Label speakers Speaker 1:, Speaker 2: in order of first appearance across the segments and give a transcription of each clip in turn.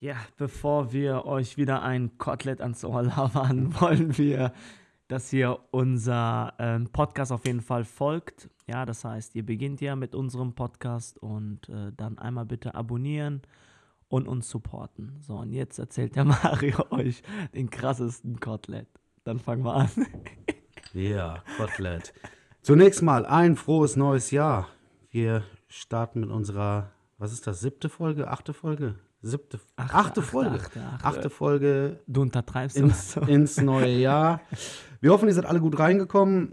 Speaker 1: Ja, bevor wir euch wieder ein Kotelett ans Ohr labern, wollen wir, dass ihr unser ähm, Podcast auf jeden Fall folgt. Ja, das heißt, ihr beginnt ja mit unserem Podcast und äh, dann einmal bitte abonnieren und uns supporten. So, und jetzt erzählt der Mario euch den krassesten Kotelett. Dann fangen wir an.
Speaker 2: Ja, Kotelett. Zunächst mal ein frohes neues Jahr. Wir starten mit unserer, was ist das, siebte Folge, achte Folge? Siebte,
Speaker 1: Achte,
Speaker 2: achte, Folge.
Speaker 1: achte, achte.
Speaker 2: Achte Folge
Speaker 1: Du untertreibst
Speaker 2: ins,
Speaker 1: so.
Speaker 2: ins neue Jahr. Wir hoffen, ihr seid alle gut reingekommen.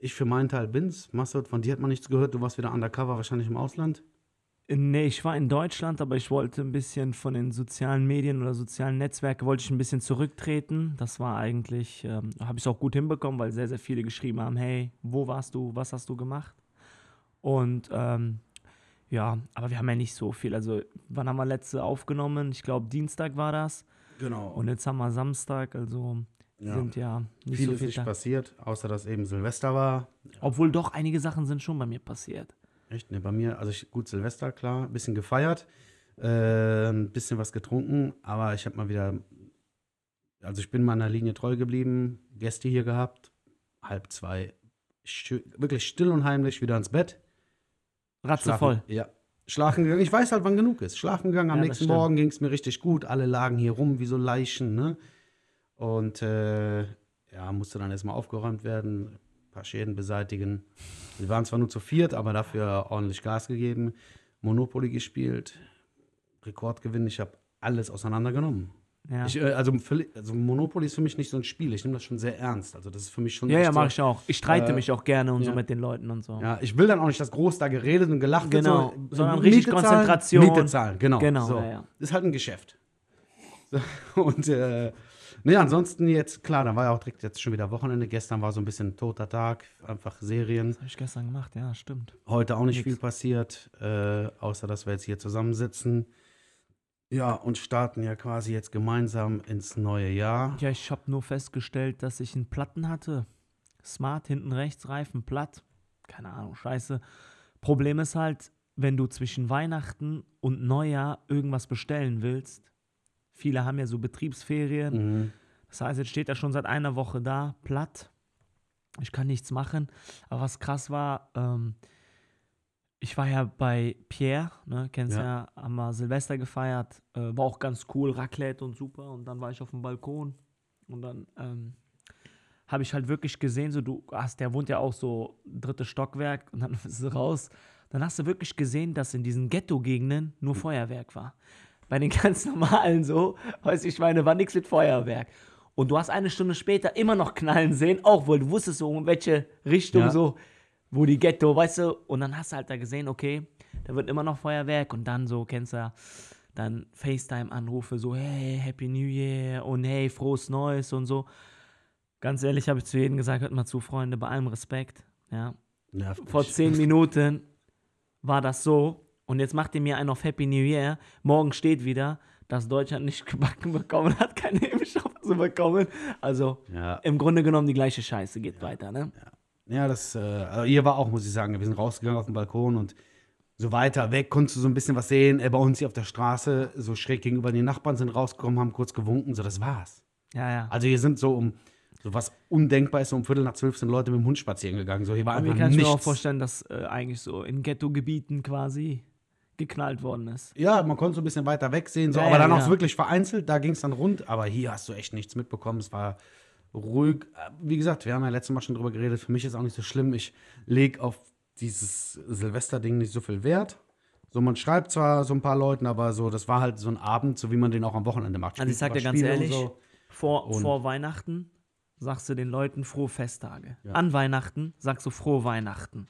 Speaker 2: Ich für meinen Teil bin's. Masud, von dir hat man nichts gehört. Du warst wieder undercover, wahrscheinlich im Ausland.
Speaker 1: Nee, ich war in Deutschland, aber ich wollte ein bisschen von den sozialen Medien oder sozialen Netzwerken, wollte ich ein bisschen zurücktreten. Das war eigentlich, ähm, habe ich auch gut hinbekommen, weil sehr, sehr viele geschrieben haben, hey, wo warst du, was hast du gemacht? Und ähm, ja, aber wir haben ja nicht so viel. Also wann haben wir letzte aufgenommen? Ich glaube, Dienstag war das.
Speaker 2: Genau.
Speaker 1: Und jetzt haben wir Samstag, also
Speaker 2: Ja.
Speaker 1: sind ja nicht
Speaker 2: Viel
Speaker 1: so
Speaker 2: ist
Speaker 1: viel
Speaker 2: nicht
Speaker 1: da.
Speaker 2: passiert, außer dass eben Silvester war.
Speaker 1: Obwohl doch einige Sachen sind schon bei mir passiert.
Speaker 2: Echt? Ne, bei mir, also ich, gut, Silvester, klar, ein bisschen gefeiert, äh, ein bisschen was getrunken, aber ich habe mal wieder, also ich bin meiner Linie treu geblieben, Gäste hier gehabt, halb zwei, wirklich still und heimlich wieder ins Bett.
Speaker 1: Ratze
Speaker 2: Schlafen-
Speaker 1: voll.
Speaker 2: Ja. Schlafen gegangen. Ich weiß halt, wann genug ist. Schlafen gegangen. Am
Speaker 1: Ja,
Speaker 2: nächsten. Morgen ging es mir richtig gut. Alle lagen hier rum wie so Leichen, ne? Und äh, ja, musste dann erstmal aufgeräumt werden, ein paar Schäden beseitigen. Wir waren zwar nur zu viert, aber dafür ordentlich Gas gegeben. Monopoly gespielt, Rekordgewinn. Ich habe alles auseinandergenommen.
Speaker 1: Ja,
Speaker 2: Ich, äh, also, also Monopoly ist für mich nicht so ein Spiel. Ich nehme das schon sehr ernst. Also das ist für mich schon
Speaker 1: ja, ja
Speaker 2: so,
Speaker 1: mache ich auch. Ich streite
Speaker 2: äh,
Speaker 1: mich auch gerne und so
Speaker 2: ja.
Speaker 1: mit den Leuten und so.
Speaker 2: Ja, ich will dann auch nicht, dass groß da geredet und gelacht
Speaker 1: Genau,
Speaker 2: wird.
Speaker 1: sondern richtig
Speaker 2: Miete
Speaker 1: Konzentration.
Speaker 2: Miete zahlen, genau.
Speaker 1: Genau,
Speaker 2: so.
Speaker 1: ja.
Speaker 2: Ist halt ein Geschäft. So, und äh, nee, ansonsten jetzt, klar, da war ja auch direkt jetzt schon wieder Wochenende. Gestern war so ein bisschen toter Tag, einfach Serien.
Speaker 1: Das habe ich gestern gemacht, ja, stimmt.
Speaker 2: Heute auch nicht
Speaker 1: Nix.
Speaker 2: viel passiert, äh, außer dass wir jetzt hier zusammensitzen. Ja, und starten ja quasi jetzt gemeinsam ins neue Jahr.
Speaker 1: Ja, ich habe nur festgestellt, dass ich einen Platten hatte. Smart, hinten rechts, Reifen platt. Keine Ahnung, scheiße. Problem ist halt, wenn du zwischen Weihnachten und Neujahr irgendwas bestellen willst. Viele haben ja so Betriebsferien.
Speaker 2: Mhm.
Speaker 1: Das heißt, jetzt steht er schon seit einer Woche da, platt. Ich kann nichts machen. Aber was krass war, ähm, ich war ja bei Pierre, ne, kennst ja,
Speaker 2: Ja.
Speaker 1: haben wir Silvester gefeiert, äh, war auch ganz cool, Raclette und super. Und dann war ich auf dem Balkon und dann ähm, habe ich halt wirklich gesehen, so du hast, der wohnt ja auch so drittes Stockwerk und dann bist du raus. Dann hast du wirklich gesehen, dass in diesen Ghetto-Gegenden nur Feuerwerk war. Bei den ganz normalen so, weiß ich meine, war nichts mit Feuerwerk. Und du hast eine Stunde später immer noch knallen sehen, auch wohl, du wusstest so, in welche Richtung
Speaker 2: Ja.
Speaker 1: so, wo die Ghetto, weißt du, und dann hast du halt da gesehen, okay, da wird immer noch Feuerwerk und dann so, kennst du ja, dann FaceTime-Anrufe, so, hey, Happy New Year und hey, frohes Neues und so. Ganz ehrlich habe ich zu jedem gesagt, hört mal zu, Freunde, bei allem Respekt, ja,
Speaker 2: Nervt
Speaker 1: vor zehn Minuten war das so und jetzt macht ihr mir einen auf Happy New Year. Morgen steht wieder, dass Deutschland nicht gebacken bekommen hat, keine Impfstoffe zu bekommen. Also
Speaker 2: Ja,
Speaker 1: im Grunde genommen die gleiche Scheiße geht weiter, ne?
Speaker 2: Ja, das, äh, also hier war auch, muss ich sagen, wir sind rausgegangen auf den Balkon und so weiter weg konntest du so ein bisschen was sehen. Äh, bei uns hier auf der Straße, so schräg gegenüber die Nachbarn sind rausgekommen, haben kurz gewunken, so das war's.
Speaker 1: Ja, ja.
Speaker 2: Also hier sind so um, so was undenkbar ist, so um Viertel nach zwölf sind Leute mit dem Hund spazieren gegangen. So hier war
Speaker 1: Aber
Speaker 2: einfach
Speaker 1: kann ich
Speaker 2: nichts.
Speaker 1: mir auch vorstellen, dass äh, eigentlich so in Ghetto-Gebieten quasi geknallt worden ist.
Speaker 2: Ja, man konnte so ein bisschen weiter weg sehen, so,
Speaker 1: Ja,
Speaker 2: aber
Speaker 1: ja,
Speaker 2: dann auch
Speaker 1: ja.
Speaker 2: wirklich vereinzelt, da ging es dann rund. Aber hier hast du echt nichts mitbekommen. Es war ruhig. Äh, Wie gesagt, wir haben ja letztes Mal schon drüber geredet. Für mich ist auch nicht so schlimm. Ich lege auf dieses Silvester-Ding nicht so viel Wert. So, man schreibt zwar so ein paar Leuten, aber so, das war halt so ein Abend, so wie man den auch am Wochenende macht.
Speaker 1: Also ich sag dir ganz
Speaker 2: Spiele
Speaker 1: ehrlich, vor,
Speaker 2: Und-
Speaker 1: vor Weihnachten sagst du den Leuten frohe Festtage.
Speaker 2: Ja.
Speaker 1: An Weihnachten sagst du frohe Weihnachten.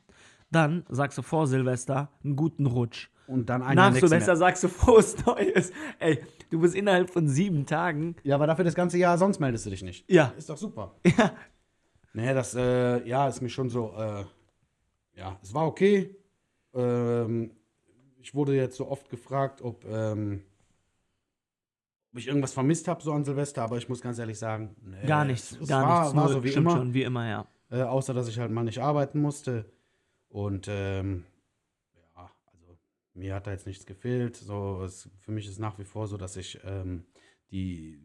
Speaker 1: Dann sagst du vor Silvester einen guten Rutsch.
Speaker 2: Und dann ein
Speaker 1: Nach
Speaker 2: Jahr
Speaker 1: Silvester
Speaker 2: mehr.
Speaker 1: sagst du frohes Neues. Ey, du bist innerhalb von sieben Tagen.
Speaker 2: Ja, aber dafür das ganze Jahr, sonst meldest du dich nicht.
Speaker 1: Ja.
Speaker 2: Ist doch super.
Speaker 1: Ja.
Speaker 2: Nee, das, äh, ja, ist mir schon so, äh, ja, es war okay. Ähm, ich wurde jetzt so oft gefragt, ob, ähm, ob ich irgendwas vermisst habe so an Silvester, aber ich muss ganz ehrlich sagen, nee,
Speaker 1: Gar nichts.
Speaker 2: Es, es
Speaker 1: gar
Speaker 2: war,
Speaker 1: nichts.
Speaker 2: war so wie immer,
Speaker 1: schon, wie immer, ja.
Speaker 2: äh, außer dass ich halt mal nicht arbeiten musste. Und ähm, ja, also mir hat da jetzt nichts gefehlt. So, es, für mich ist nach wie vor so, dass ich ähm, die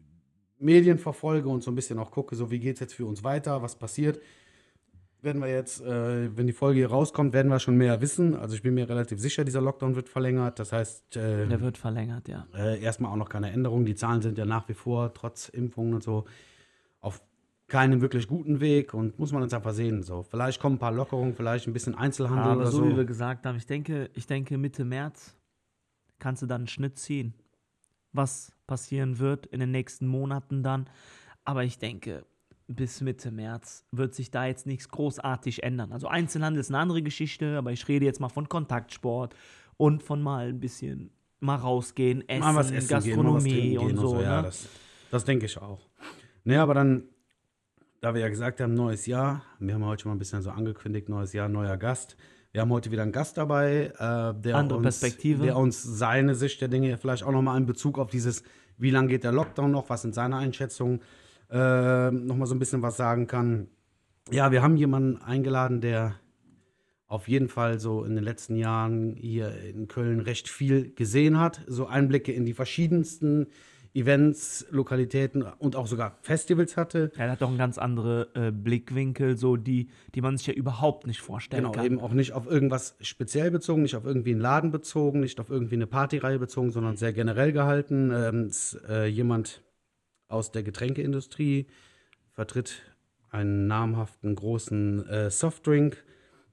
Speaker 2: Medien verfolge und so ein bisschen auch gucke, so wie geht es jetzt für uns weiter, was passiert. Werden wir jetzt, äh, wenn die Folge hier rauskommt, werden wir schon mehr wissen. Also ich bin mir relativ sicher, dieser Lockdown wird verlängert. Das heißt, äh,
Speaker 1: Der wird verlängert, ja.
Speaker 2: äh, erstmal auch noch keine Änderung. Die Zahlen sind ja nach wie vor, trotz Impfungen und so, keinem wirklich guten Weg und muss man jetzt einfach sehen. So, vielleicht kommen ein paar Lockerungen, vielleicht ein bisschen Einzelhandel
Speaker 1: Aber
Speaker 2: oder
Speaker 1: so,
Speaker 2: so.
Speaker 1: wie wir gesagt haben, ich denke, ich denke, Mitte März kannst du dann einen Schnitt ziehen, was passieren wird in den nächsten Monaten dann. Aber ich denke, bis Mitte März wird sich da jetzt nichts großartig ändern. Also Einzelhandel ist eine andere Geschichte, aber ich rede jetzt mal von Kontaktsport und von mal ein bisschen mal rausgehen, essen,
Speaker 2: mal essen
Speaker 1: Gastronomie
Speaker 2: gehen, mal was trinken
Speaker 1: und so.
Speaker 2: Ja,
Speaker 1: ne?
Speaker 2: das, das denke ich auch. Ne, aber dann, da wir ja gesagt haben, neues Jahr, wir haben heute schon mal ein bisschen so angekündigt, neues Jahr, neuer Gast. Wir haben heute wieder einen Gast dabei, äh, der,
Speaker 1: Andere
Speaker 2: uns,
Speaker 1: Perspektive.
Speaker 2: der uns seine Sicht der Dinge vielleicht auch nochmal in Bezug auf dieses, wie lange geht der Lockdown noch, was sind seine Einschätzungen, äh, nochmal so ein bisschen was sagen kann. Ja, wir haben jemanden eingeladen, der auf jeden Fall so in den letzten Jahren hier in Köln recht viel gesehen hat. So Einblicke in die verschiedensten Events, Lokalitäten und auch sogar Festivals hatte.
Speaker 1: Er hat doch einen ganz andere äh, Blickwinkel, so die, die man sich ja überhaupt nicht vorstellen
Speaker 2: Genau,
Speaker 1: kann.
Speaker 2: eben auch nicht auf irgendwas speziell bezogen, nicht auf irgendwie einen Laden bezogen, nicht auf irgendwie eine Partyreihe bezogen, sondern sehr generell gehalten. Ähm, ist, äh, jemand aus der Getränkeindustrie vertritt einen namhaften großen äh, Softdrink,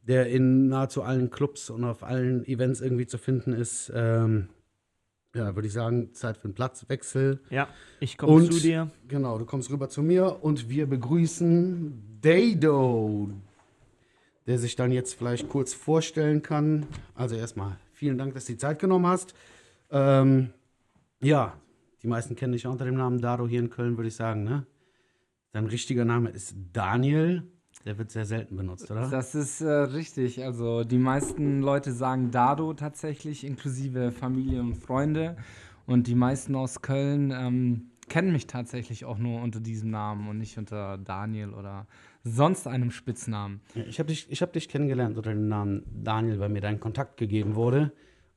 Speaker 2: der in nahezu allen Clubs und auf allen Events irgendwie zu finden ist. Ähm, ja, würde ich sagen, Zeit für einen Platzwechsel.
Speaker 1: Ja, ich komme zu dir.
Speaker 2: Genau, du kommst rüber zu mir und wir begrüßen Dado, der sich dann jetzt vielleicht kurz vorstellen kann. Also erstmal vielen Dank, dass du die Zeit genommen hast. Ähm, ja, die meisten kennen dich unter dem Namen Dado hier in Köln, würde ich sagen, ne? Dein richtiger Name ist Daniel. Der wird sehr selten benutzt, oder?
Speaker 3: Das ist äh, richtig. Also die meisten Leute sagen Dado tatsächlich, inklusive Familie und Freunde. Und die meisten aus Köln ähm, kennen mich tatsächlich auch nur unter diesem Namen und nicht unter Daniel oder sonst einem Spitznamen.
Speaker 2: Ich habe dich, ich hab dich kennengelernt unter dem Namen Daniel, weil mir dein Kontakt gegeben wurde.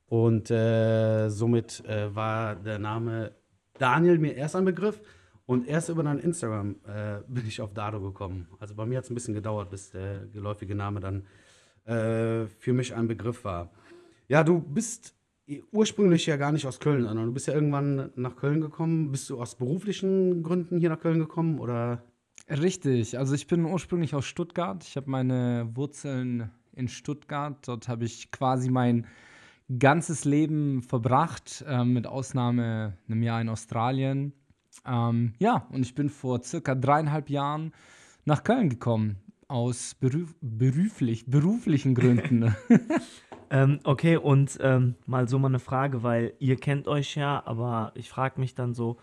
Speaker 2: Und äh, somit äh, war der Name Daniel mir erst ein Begriff. Und erst über dein Instagram äh, bin ich auf Dado gekommen. Also bei mir hat es ein bisschen gedauert, bis der geläufige Name dann äh, für mich ein Begriff war. Ja, du bist ursprünglich ja gar nicht aus Köln, sondern du bist ja irgendwann nach Köln gekommen. Bist du aus beruflichen Gründen hier nach Köln gekommen oder?
Speaker 3: Richtig. Also ich bin ursprünglich aus Stuttgart. Ich habe meine Wurzeln in Stuttgart. Dort habe ich quasi mein ganzes Leben verbracht, ähm, mit Ausnahme einem Jahr in Australien. Ähm, ja, und ich bin vor circa dreieinhalb Jahren nach Köln gekommen. Aus beruf beruflich, beruflichen Gründen.
Speaker 1: Ähm, okay, und ähm, mal so mal eine Frage, weil ihr kennt euch ja, aber ich frage mich dann so,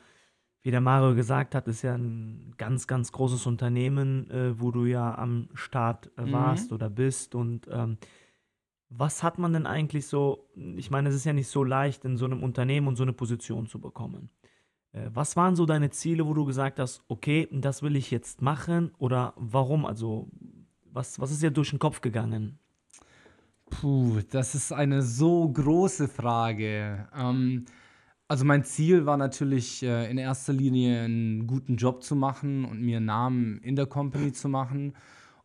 Speaker 1: wie der Mario gesagt hat, ist ja ein ganz, ganz großes Unternehmen, äh, wo du ja am Start äh,
Speaker 3: Mhm.
Speaker 1: warst oder bist. Und ähm, was hat man denn eigentlich so, ich meine, es ist ja nicht so leicht, in so einem Unternehmen und so eine Position zu bekommen. Äh, was waren so deine Ziele, wo du gesagt hast, okay, das will ich jetzt machen oder warum? Also, was, was ist dir durch den Kopf gegangen?
Speaker 3: Puh, das ist eine so große Frage. Ähm, also mein Ziel war natürlich äh, in erster Linie einen guten Job zu machen und mir einen Namen in der Company zu machen.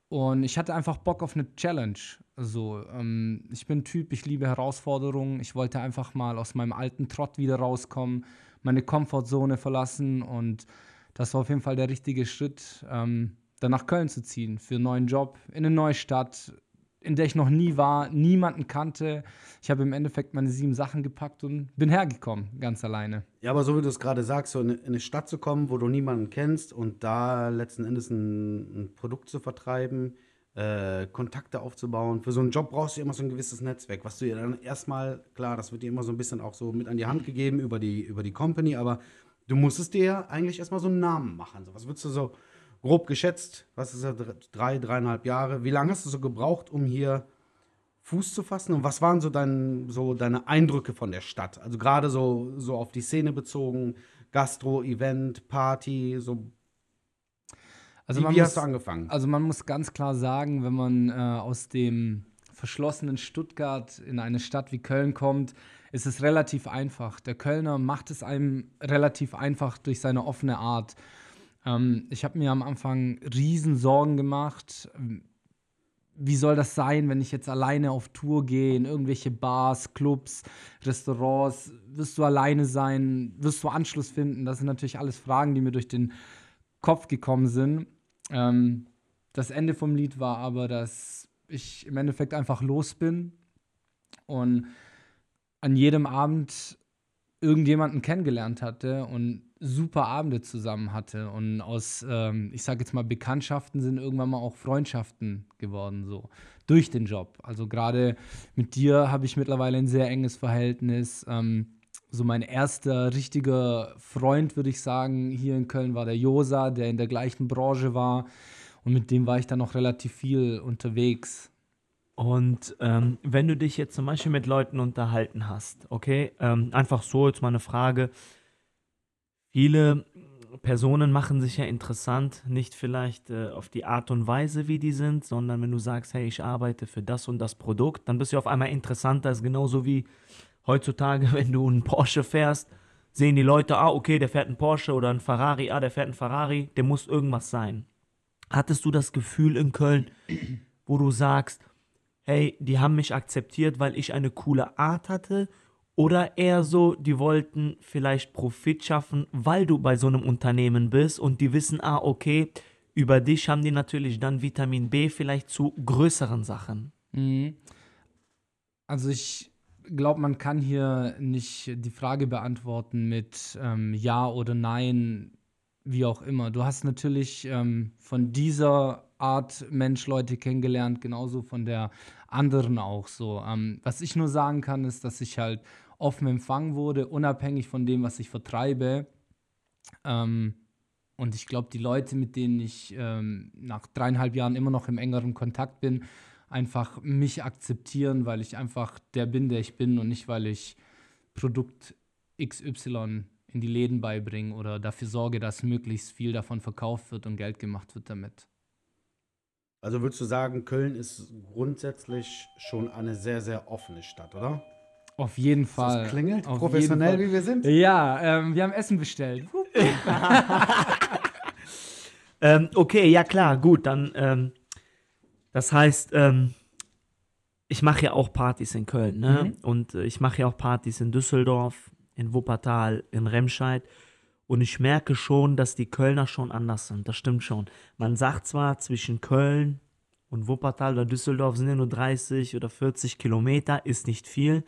Speaker 3: Und ich hatte einfach Bock auf eine Challenge. Also ähm, ich bin Typ, ich liebe Herausforderungen. Ich wollte einfach mal aus meinem alten Trott wieder rauskommen, meine Komfortzone verlassen und das war auf jeden Fall der richtige Schritt, ähm, dann nach Köln zu ziehen für einen neuen Job in eine neue Stadt, in der ich noch nie war, niemanden kannte. Ich habe im Endeffekt meine sieben Sachen gepackt und bin hergekommen, ganz alleine.
Speaker 2: Ja, aber so wie du es gerade sagst, so in eine- in eine Stadt zu kommen, wo du niemanden kennst und da letzten Endes ein, ein Produkt zu vertreiben, äh, Kontakte aufzubauen. Für so einen Job brauchst du immer so ein gewisses Netzwerk, was du dir dann erstmal, klar, das wird dir immer so ein bisschen auch so mit an die Hand gegeben über die, über die Company, aber du musstest dir ja eigentlich erstmal so einen Namen machen. So, was würdest du so grob geschätzt, was ist das, drei, dreieinhalb Jahre, wie lange hast du so gebraucht, um hier Fuß zu fassen? Und was waren so, dein, so deine Eindrücke von der Stadt? Also gerade so, so auf die Szene bezogen, Gastro, Event, Party, so.
Speaker 3: Also
Speaker 2: wie
Speaker 3: man
Speaker 2: wie
Speaker 3: muss,
Speaker 2: hast du angefangen?
Speaker 3: Also man muss ganz klar sagen, wenn man äh, aus dem verschlossenen Stuttgart in eine Stadt wie Köln kommt, ist es relativ einfach. Der Kölner macht es einem relativ einfach durch seine offene Art. Ähm, ich habe mir am Anfang riesen Sorgen gemacht. Wie soll das sein, wenn ich jetzt alleine auf Tour gehe, in irgendwelche Bars, Clubs, Restaurants? Wirst du alleine sein? Wirst du Anschluss finden? Das sind natürlich alles Fragen, die mir durch den Kopf gekommen sind. Ähm, das Ende vom Lied war aber, dass ich im Endeffekt einfach los bin und an jedem Abend irgendjemanden kennengelernt hatte und super Abende zusammen hatte. Und aus, ähm, ich sage jetzt mal, Bekanntschaften sind irgendwann mal auch Freundschaften geworden, so durch den Job. Also gerade mit dir habe ich mittlerweile ein sehr enges Verhältnis. Ähm, so mein erster richtiger Freund, würde ich sagen, hier in Köln war der Josa, der in der gleichen Branche war. Und mit dem war ich dann noch relativ viel unterwegs.
Speaker 1: Und ähm, wenn du dich jetzt zum Beispiel mit Leuten unterhalten hast, okay, ähm, einfach so jetzt mal eine Frage. Viele Personen machen sich ja interessant, nicht vielleicht äh, auf die Art und Weise, wie die sind, sondern wenn du sagst, hey, ich arbeite für das und das Produkt, dann bist du auf einmal interessanter. Ist genauso wie heutzutage, wenn du einen Porsche fährst, sehen die Leute, ah, okay, der fährt einen Porsche oder einen Ferrari, ah, der fährt einen Ferrari, der muss irgendwas sein. Hattest du das Gefühl in Köln, wo du sagst, hey, die haben mich akzeptiert, weil ich eine coole Art hatte? Oder eher so, die wollten vielleicht Profit schaffen, weil du bei so einem Unternehmen bist und die wissen, ah, okay, über dich haben die natürlich dann Vitamin B vielleicht zu größeren Sachen.
Speaker 3: Mhm. Also ich glaube, man kann hier nicht die Frage beantworten mit ähm, Ja oder Nein, wie auch immer. Du hast natürlich ähm, von dieser Art Mensch Leute kennengelernt, genauso von der anderen auch so. Ähm, was ich nur sagen kann, ist, dass ich halt offen empfangen wurde, unabhängig von dem, was ich vertreibe. Ähm, und ich glaube, die Leute, mit denen ich ähm, nach dreieinhalb Jahren immer noch im engeren Kontakt bin, einfach mich akzeptieren, weil ich einfach der bin, der ich bin und nicht, weil ich Produkt XY in die Läden beibringe oder dafür sorge, dass möglichst viel davon verkauft wird und Geld gemacht wird damit.
Speaker 2: Also würdest du sagen, Köln ist grundsätzlich schon eine sehr, sehr offene Stadt, oder?
Speaker 3: Auf jeden Fall.
Speaker 2: Das klingelt,
Speaker 3: Auf
Speaker 2: professionell wie wir sind.
Speaker 3: Ja, ähm, wir haben Essen bestellt.
Speaker 1: ähm, okay, ja klar, gut, dann, ähm, das heißt, ähm, ich mache ja auch Partys in Köln, ne? Mhm. Und äh, ich mache ja auch Partys in Düsseldorf, in Wuppertal, in Remscheid. Und ich merke schon, dass die Kölner schon anders sind. Das stimmt schon. Man sagt zwar, zwischen Köln und Wuppertal oder Düsseldorf sind ja nur 30 oder 40 Kilometer, ist nicht viel.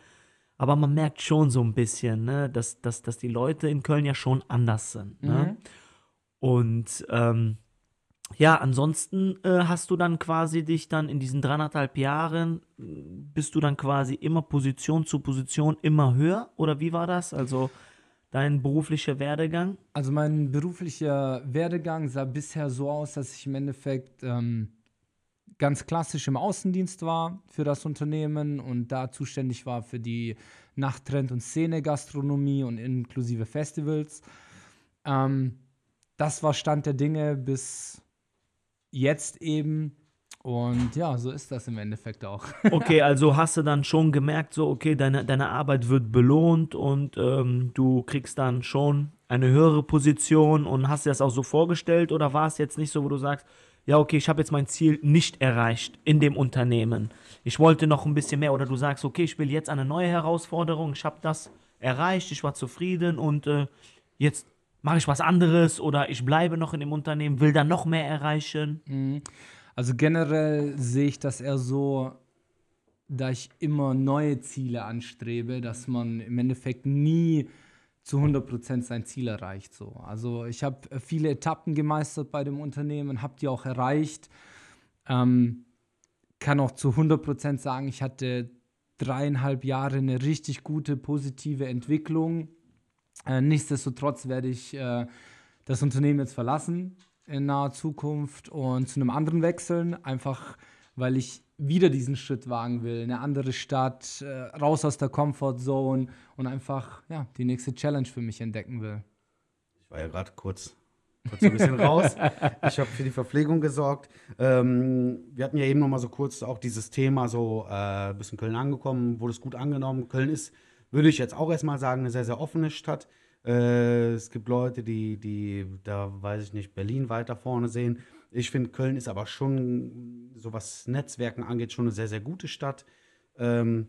Speaker 1: Aber man merkt schon so ein bisschen, ne, dass, dass, dass die Leute in Köln ja schon anders sind. Ne? Mhm. Und ähm, ja, ansonsten äh, hast du dann quasi dich dann in diesen dreieinhalb Jahren, bist du dann quasi immer Position zu Position immer höher? Oder wie war das? Also dein beruflicher Werdegang?
Speaker 3: Also mein beruflicher Werdegang sah bisher so aus, dass ich im Endeffekt ähm, ganz klassisch im Außendienst war für das Unternehmen und da zuständig war für die Nachttrend- und Szene-Gastronomie und inklusive Festivals. Ähm, das war Stand der Dinge bis jetzt eben und ja, so ist das im Endeffekt auch.
Speaker 1: okay, also hast du dann schon gemerkt, so, okay, deine, deine Arbeit wird belohnt und ähm, du kriegst dann schon eine höhere Position und hast dir das auch so vorgestellt oder war es jetzt nicht so, wo du sagst, ja, okay, ich habe jetzt mein Ziel nicht erreicht in dem Unternehmen. Ich wollte noch ein bisschen mehr oder du sagst, okay, ich will jetzt eine neue Herausforderung, ich habe das erreicht, ich war zufrieden und äh, jetzt mache ich was anderes oder ich bleibe noch in dem Unternehmen, will dann noch mehr erreichen.
Speaker 3: Mhm. Also generell sehe ich das eher so, da ich immer neue Ziele anstrebe, dass man im Endeffekt nie zu 100% sein Ziel erreicht. So. Also ich habe viele Etappen gemeistert bei dem Unternehmen, habe die auch erreicht. Ähm, kann auch zu 100% sagen, ich hatte dreieinhalb Jahre eine richtig gute, positive Entwicklung. Äh, nichtsdestotrotz werde ich äh, das Unternehmen jetzt verlassen in naher Zukunft und zu einem anderen wechseln, einfach weil ich wieder diesen Schritt wagen will, eine andere Stadt, äh, raus aus der Comfortzone und einfach ja, die nächste Challenge für mich entdecken will.
Speaker 2: Ich war ja gerade kurz kurz ein bisschen raus. Ich habe für die Verpflegung gesorgt. Ähm, wir hatten ja eben noch mal so kurz auch dieses Thema so äh, in Köln angekommen, wurde es gut angenommen. Köln ist, würde ich jetzt auch erstmal sagen, eine sehr, sehr offene Stadt. Äh, es gibt Leute, die, die, da weiß ich nicht, Berlin weiter vorne sehen. Ich finde, Köln ist aber schon, so was Netzwerken angeht, schon eine sehr, sehr gute Stadt. Ähm,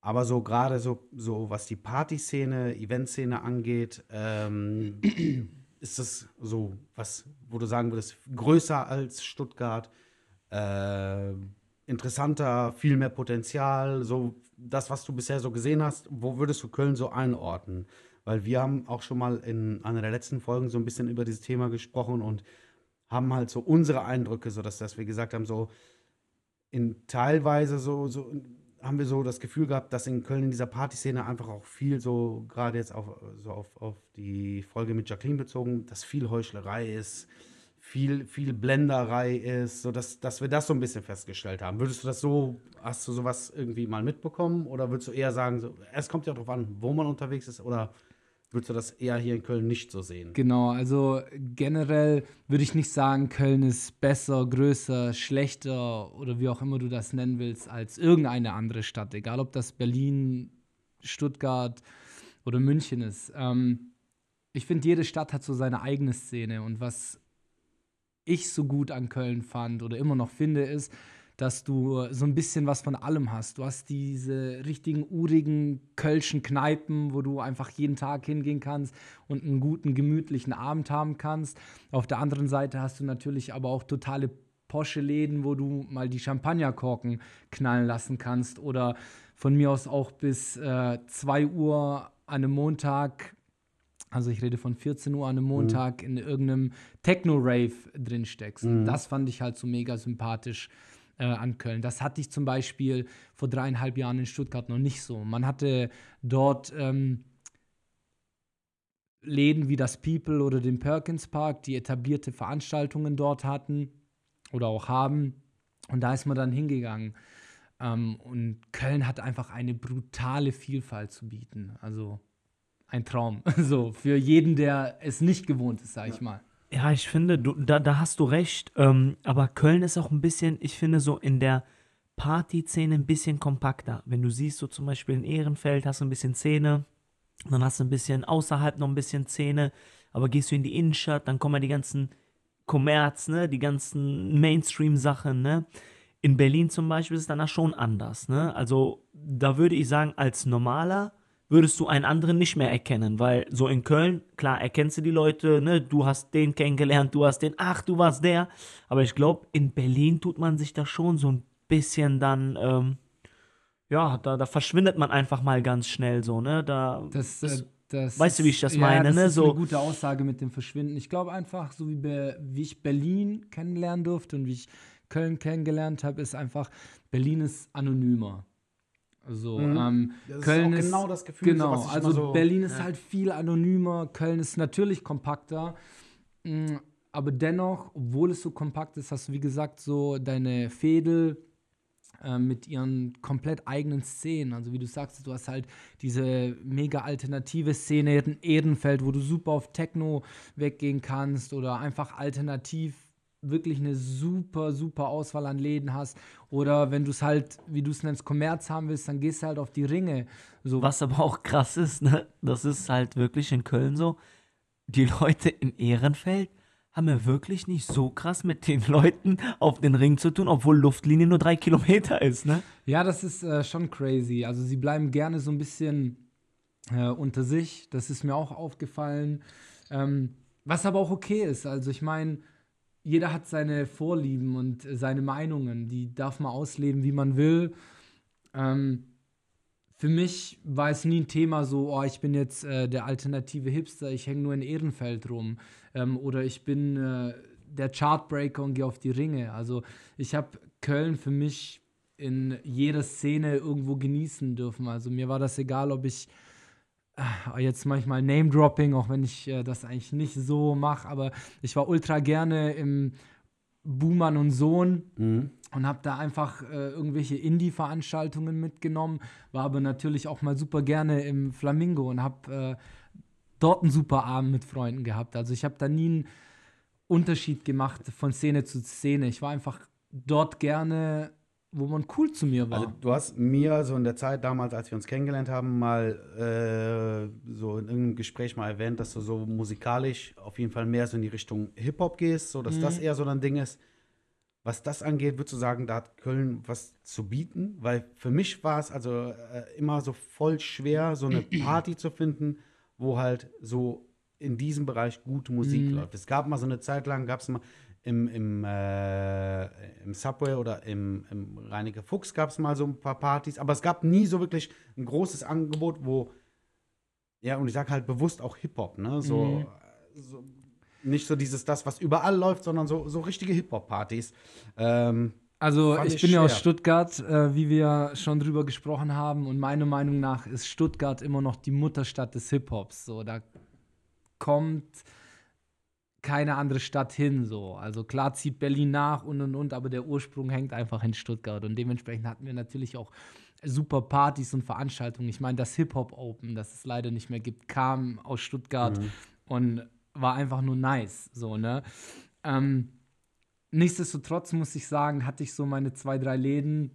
Speaker 2: aber so gerade so, so was die Partyszene, Eventszene angeht, ähm, ist das so was, wo du sagen würdest, größer als Stuttgart, äh, interessanter, viel mehr Potenzial, so das, was du bisher so gesehen hast, wo würdest du Köln so einordnen? Weil wir haben auch schon mal in einer der letzten Folgen so ein bisschen über dieses Thema gesprochen und haben halt so unsere Eindrücke, so dass, dass wir gesagt haben, so in teilweise so, so haben wir so das Gefühl gehabt, dass in Köln in dieser Partyszene einfach auch viel so, gerade jetzt auf, so auf, auf die Folge mit Jacqueline bezogen, dass viel Heuchlerei ist, viel, viel Blenderei ist, so dass, dass wir das so ein bisschen festgestellt haben. Würdest du das so, hast du sowas irgendwie mal mitbekommen oder würdest du eher sagen, so, es kommt ja darauf an, wo man unterwegs ist oder würdest du das eher hier in Köln nicht so sehen?
Speaker 3: Genau, also generell würde ich nicht sagen, Köln ist besser, größer, schlechter oder wie auch immer du das nennen willst, als irgendeine andere Stadt. Egal, ob das Berlin, Stuttgart oder München ist. Ähm, ich finde, jede Stadt hat so seine eigene Szene und was ich so gut an Köln fand oder immer noch finde, ist, dass du so ein bisschen was von allem hast. Du hast diese richtigen urigen kölschen Kneipen, wo du einfach jeden Tag hingehen kannst und einen guten, gemütlichen Abend haben kannst. Auf der anderen Seite hast du natürlich aber auch totale posche Läden, wo du mal die Champagnerkorken knallen lassen kannst oder von mir aus auch bis 2 äh, Uhr an einem Montag also ich rede von 14 Uhr an einem Montag mhm. in irgendeinem Techno-Rave drin steckst. Mhm. Das fand ich halt so mega sympathisch äh, an Köln. Das hatte ich zum Beispiel vor dreieinhalb Jahren in Stuttgart noch nicht so. Man hatte dort ähm, Läden wie das People oder den Perkins Park, die etablierte Veranstaltungen dort hatten oder auch haben. Und da ist man dann hingegangen. Ähm, und Köln hat einfach eine brutale Vielfalt zu bieten. Also ein Traum. So, für jeden, der es nicht gewohnt ist, sag ich mal.
Speaker 1: Ja, ich finde, du, da, da hast du recht. Ähm, aber Köln ist auch ein bisschen, ich finde, so in der Party-Szene ein bisschen kompakter. Wenn du siehst, so zum Beispiel in Ehrenfeld hast du ein bisschen Szene, dann hast du ein bisschen außerhalb noch ein bisschen Szene, aber gehst du in die Innenstadt, dann kommen ja die ganzen Kommerz, ne, die ganzen Mainstream-Sachen, ne. In Berlin zum Beispiel ist es dann schon anders, ne. Also da würde ich sagen, als normaler würdest du einen anderen nicht mehr erkennen, weil so in Köln, klar, erkennst du die Leute, ne, du hast den kennengelernt, du hast den, ach, du warst der, aber ich glaube, in Berlin tut man sich da schon so ein bisschen dann, ähm, ja, da, da verschwindet man einfach mal ganz schnell so, ne, da,
Speaker 3: das, äh, das
Speaker 1: weißt du, wie ich das
Speaker 3: ja,
Speaker 1: meine,
Speaker 3: das
Speaker 1: ne,
Speaker 3: ist
Speaker 1: so.
Speaker 3: eine gute Aussage mit dem Verschwinden. Ich glaube einfach, so wie, wie ich Berlin kennenlernen durfte und wie ich Köln kennengelernt habe, ist einfach, Berlin ist anonymer. So, mhm. ähm, das Köln ist,
Speaker 2: genau das Gefühl.
Speaker 3: Genau, so, also so, Berlin ist ja. halt viel anonymer, Köln ist natürlich kompakter, mh, mm, aber dennoch, obwohl es so kompakt ist, hast du wie gesagt so deine Fädel äh, mit ihren komplett eigenen Szenen. Also wie du sagst, du hast halt diese mega alternative Szene in Ehrenfeld, wo du super auf Techno weggehen kannst oder einfach alternativ wirklich eine super, super Auswahl an Läden hast. Oder wenn du es halt, wie du es nennst, Kommerz haben willst, dann gehst du halt auf die Ringe.
Speaker 1: So. Was aber auch krass ist, ne? das ist halt wirklich in Köln so. Die Leute in Ehrenfeld haben ja wirklich nicht so krass mit den Leuten auf den Ring zu tun, obwohl Luftlinie nur drei Kilometer ist, ne?
Speaker 3: Ja, das ist äh, schon crazy. Also sie bleiben gerne so ein bisschen äh, unter sich. Das ist mir auch aufgefallen. Ähm, was aber auch okay ist. Also ich meine, jeder hat seine Vorlieben und seine Meinungen, die darf man ausleben, wie man will. Ähm, für mich war es nie ein Thema so, oh, ich bin jetzt äh, der alternative Hipster, ich hänge nur in Ehrenfeld rum. Ähm, oder ich bin äh, der Chartbreaker und gehe auf die Ringe. Also ich habe Köln für mich in jeder Szene irgendwo genießen dürfen. Also mir war das egal, ob ich jetzt manchmal Name-Dropping, auch wenn ich äh, das eigentlich nicht so mache, aber ich war ultra gerne im Buhmann und Sohn mhm. und habe da einfach äh, irgendwelche Indie-Veranstaltungen mitgenommen, war aber natürlich auch mal super gerne im Flamingo und habe äh, dort einen super Abend mit Freunden gehabt. Also ich habe da nie einen Unterschied gemacht von Szene zu Szene. Ich war einfach dort gerne, wo man cool zu mir war.
Speaker 2: Also du hast mir so in der Zeit damals, als wir uns kennengelernt haben, mal äh, so in irgendeinem Gespräch mal erwähnt, dass du so musikalisch auf jeden Fall mehr so in die Richtung Hip-Hop gehst, so dass das eher so ein Ding ist. Was das angeht, würdest du sagen, da hat Köln was zu bieten? Weil für mich war es also äh, immer so voll schwer, so eine Party zu finden, wo halt so in diesem Bereich gute Musik läuft. Es gab mal so eine Zeit lang, gab es mal im, im, äh, im Subway oder im, im Reinecke Fuchs gab es mal so ein paar Partys, aber es gab nie so wirklich ein großes Angebot, wo, ja, und ich sage halt bewusst auch Hip-Hop, ne? So,
Speaker 3: Mhm.
Speaker 2: so nicht so dieses, das, was überall läuft, sondern so, so richtige Hip-Hop-Partys. Ähm,
Speaker 3: Also ich
Speaker 2: ich
Speaker 3: bin ja aus. Stuttgart, äh, wie wir schon drüber gesprochen haben. Und meiner Meinung nach ist Stuttgart immer noch die Mutterstadt des Hip-Hops. So, da kommt keine andere Stadt hin. So. Also klar zieht Berlin nach und und und, aber der Ursprung hängt einfach in Stuttgart. Und dementsprechend hatten wir natürlich auch super Partys und Veranstaltungen. Ich meine, das Hip-Hop Open, das es leider nicht mehr gibt, kam aus Stuttgart und war einfach nur nice. So, ne? Ähm, nichtsdestotrotz muss ich sagen, hatte ich so meine zwei, drei Läden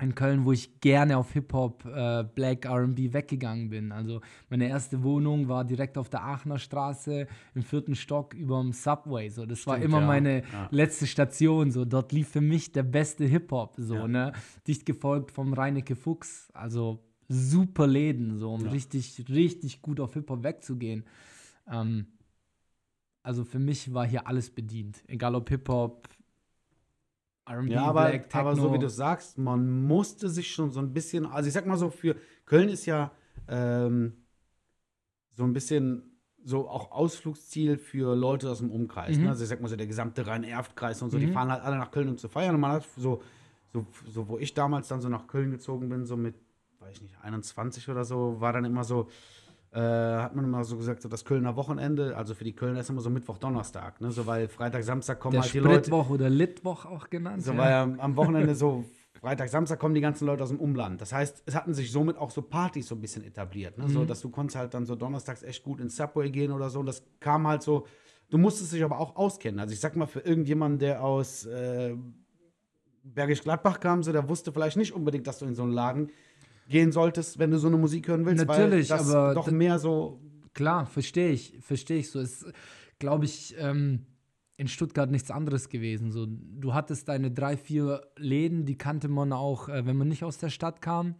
Speaker 3: in Köln, wo ich gerne auf Hip-Hop, äh, Black RB weggegangen bin. Also meine erste Wohnung war direkt auf der Aachener Straße im vierten Stock über dem Subway. So, das war
Speaker 2: Stimmt,
Speaker 3: immer
Speaker 2: ja.
Speaker 3: meine
Speaker 2: Ja.
Speaker 3: letzte Station. So, dort lief für mich der beste Hip-Hop. So,
Speaker 2: Ja.
Speaker 3: ne? Dicht gefolgt vom Reinecke Fuchs. Also super Läden, so um richtig, richtig gut auf Hip-Hop wegzugehen. Ähm, also für mich war hier alles bedient. Egal ob Hip-Hop, RB,
Speaker 2: Ja, aber,
Speaker 3: Black, Techno.
Speaker 2: aber so wie du sagst, man musste sich schon so ein bisschen, also ich sag mal so, für Köln ist ja ähm, so ein bisschen so auch Ausflugsziel für Leute aus dem Umkreis.
Speaker 3: Mhm.
Speaker 2: Ne? Also ich sag mal so, der gesamte Rhein-Erft-Kreis und so, die
Speaker 3: Mhm.
Speaker 2: fahren halt alle nach Köln, um zu feiern. Und man hat so, so, so, wo ich damals dann so nach Köln gezogen bin, so mit, weiß ich nicht, 21 oder so, war dann immer so, äh, hat man immer so gesagt, so das Kölner Wochenende, also für die Kölner ist immer so Mittwoch, Donnerstag, ne? So, weil Freitag, Samstag kommen
Speaker 3: der
Speaker 2: halt die Leute.
Speaker 3: Spritwoch oder Litwoch auch genannt.
Speaker 2: So
Speaker 3: ja.
Speaker 2: war ja am Wochenende so, Freitag, Samstag kommen die ganzen Leute aus dem Umland. Das heißt, es hatten sich somit auch so Partys so ein bisschen etabliert. Ne?
Speaker 3: Mhm.
Speaker 2: So, dass du konntest halt dann so donnerstags echt gut ins Subway gehen oder so. Und das kam halt so, du musstest dich aber auch auskennen. Also ich sag mal, für irgendjemanden, der aus äh, Bergisch Gladbach kam, so, der wusste vielleicht nicht unbedingt, dass du in so einen Laden gehen solltest, wenn du so eine Musik hören willst.
Speaker 3: Natürlich,
Speaker 2: weil das
Speaker 3: aber
Speaker 2: doch mehr so.
Speaker 3: Klar, verstehe ich, verstehe ich so. Ist, glaube ich, ähm, in Stuttgart nichts anderes gewesen. So, du hattest deine drei, vier Läden, die kannte man auch, äh, wenn man nicht aus der Stadt kam.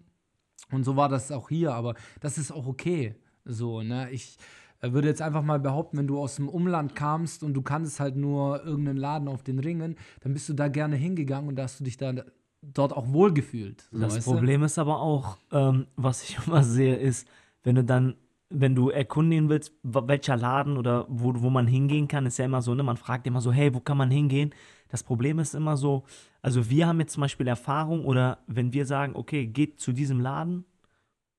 Speaker 3: Und so war das auch hier, aber das ist auch okay. So, ne? Ich äh, würde jetzt einfach mal behaupten, wenn du aus dem Umland kamst und du kanntest halt nur irgendeinen Laden auf den Ringen, dann bist du da gerne hingegangen und da hast du dich da dort auch wohlgefühlt. So,
Speaker 1: Das
Speaker 3: weißt du?
Speaker 1: Problem ist aber auch, ähm, was ich immer sehe, ist, wenn du dann, wenn du erkundigen willst, welcher Laden oder wo, wo man hingehen kann, ist ja immer so, ne, man fragt immer so, hey, wo kann man hingehen? Das Problem ist immer so, also wir haben jetzt zum Beispiel Erfahrung oder wenn wir sagen, okay, geht zu diesem Laden,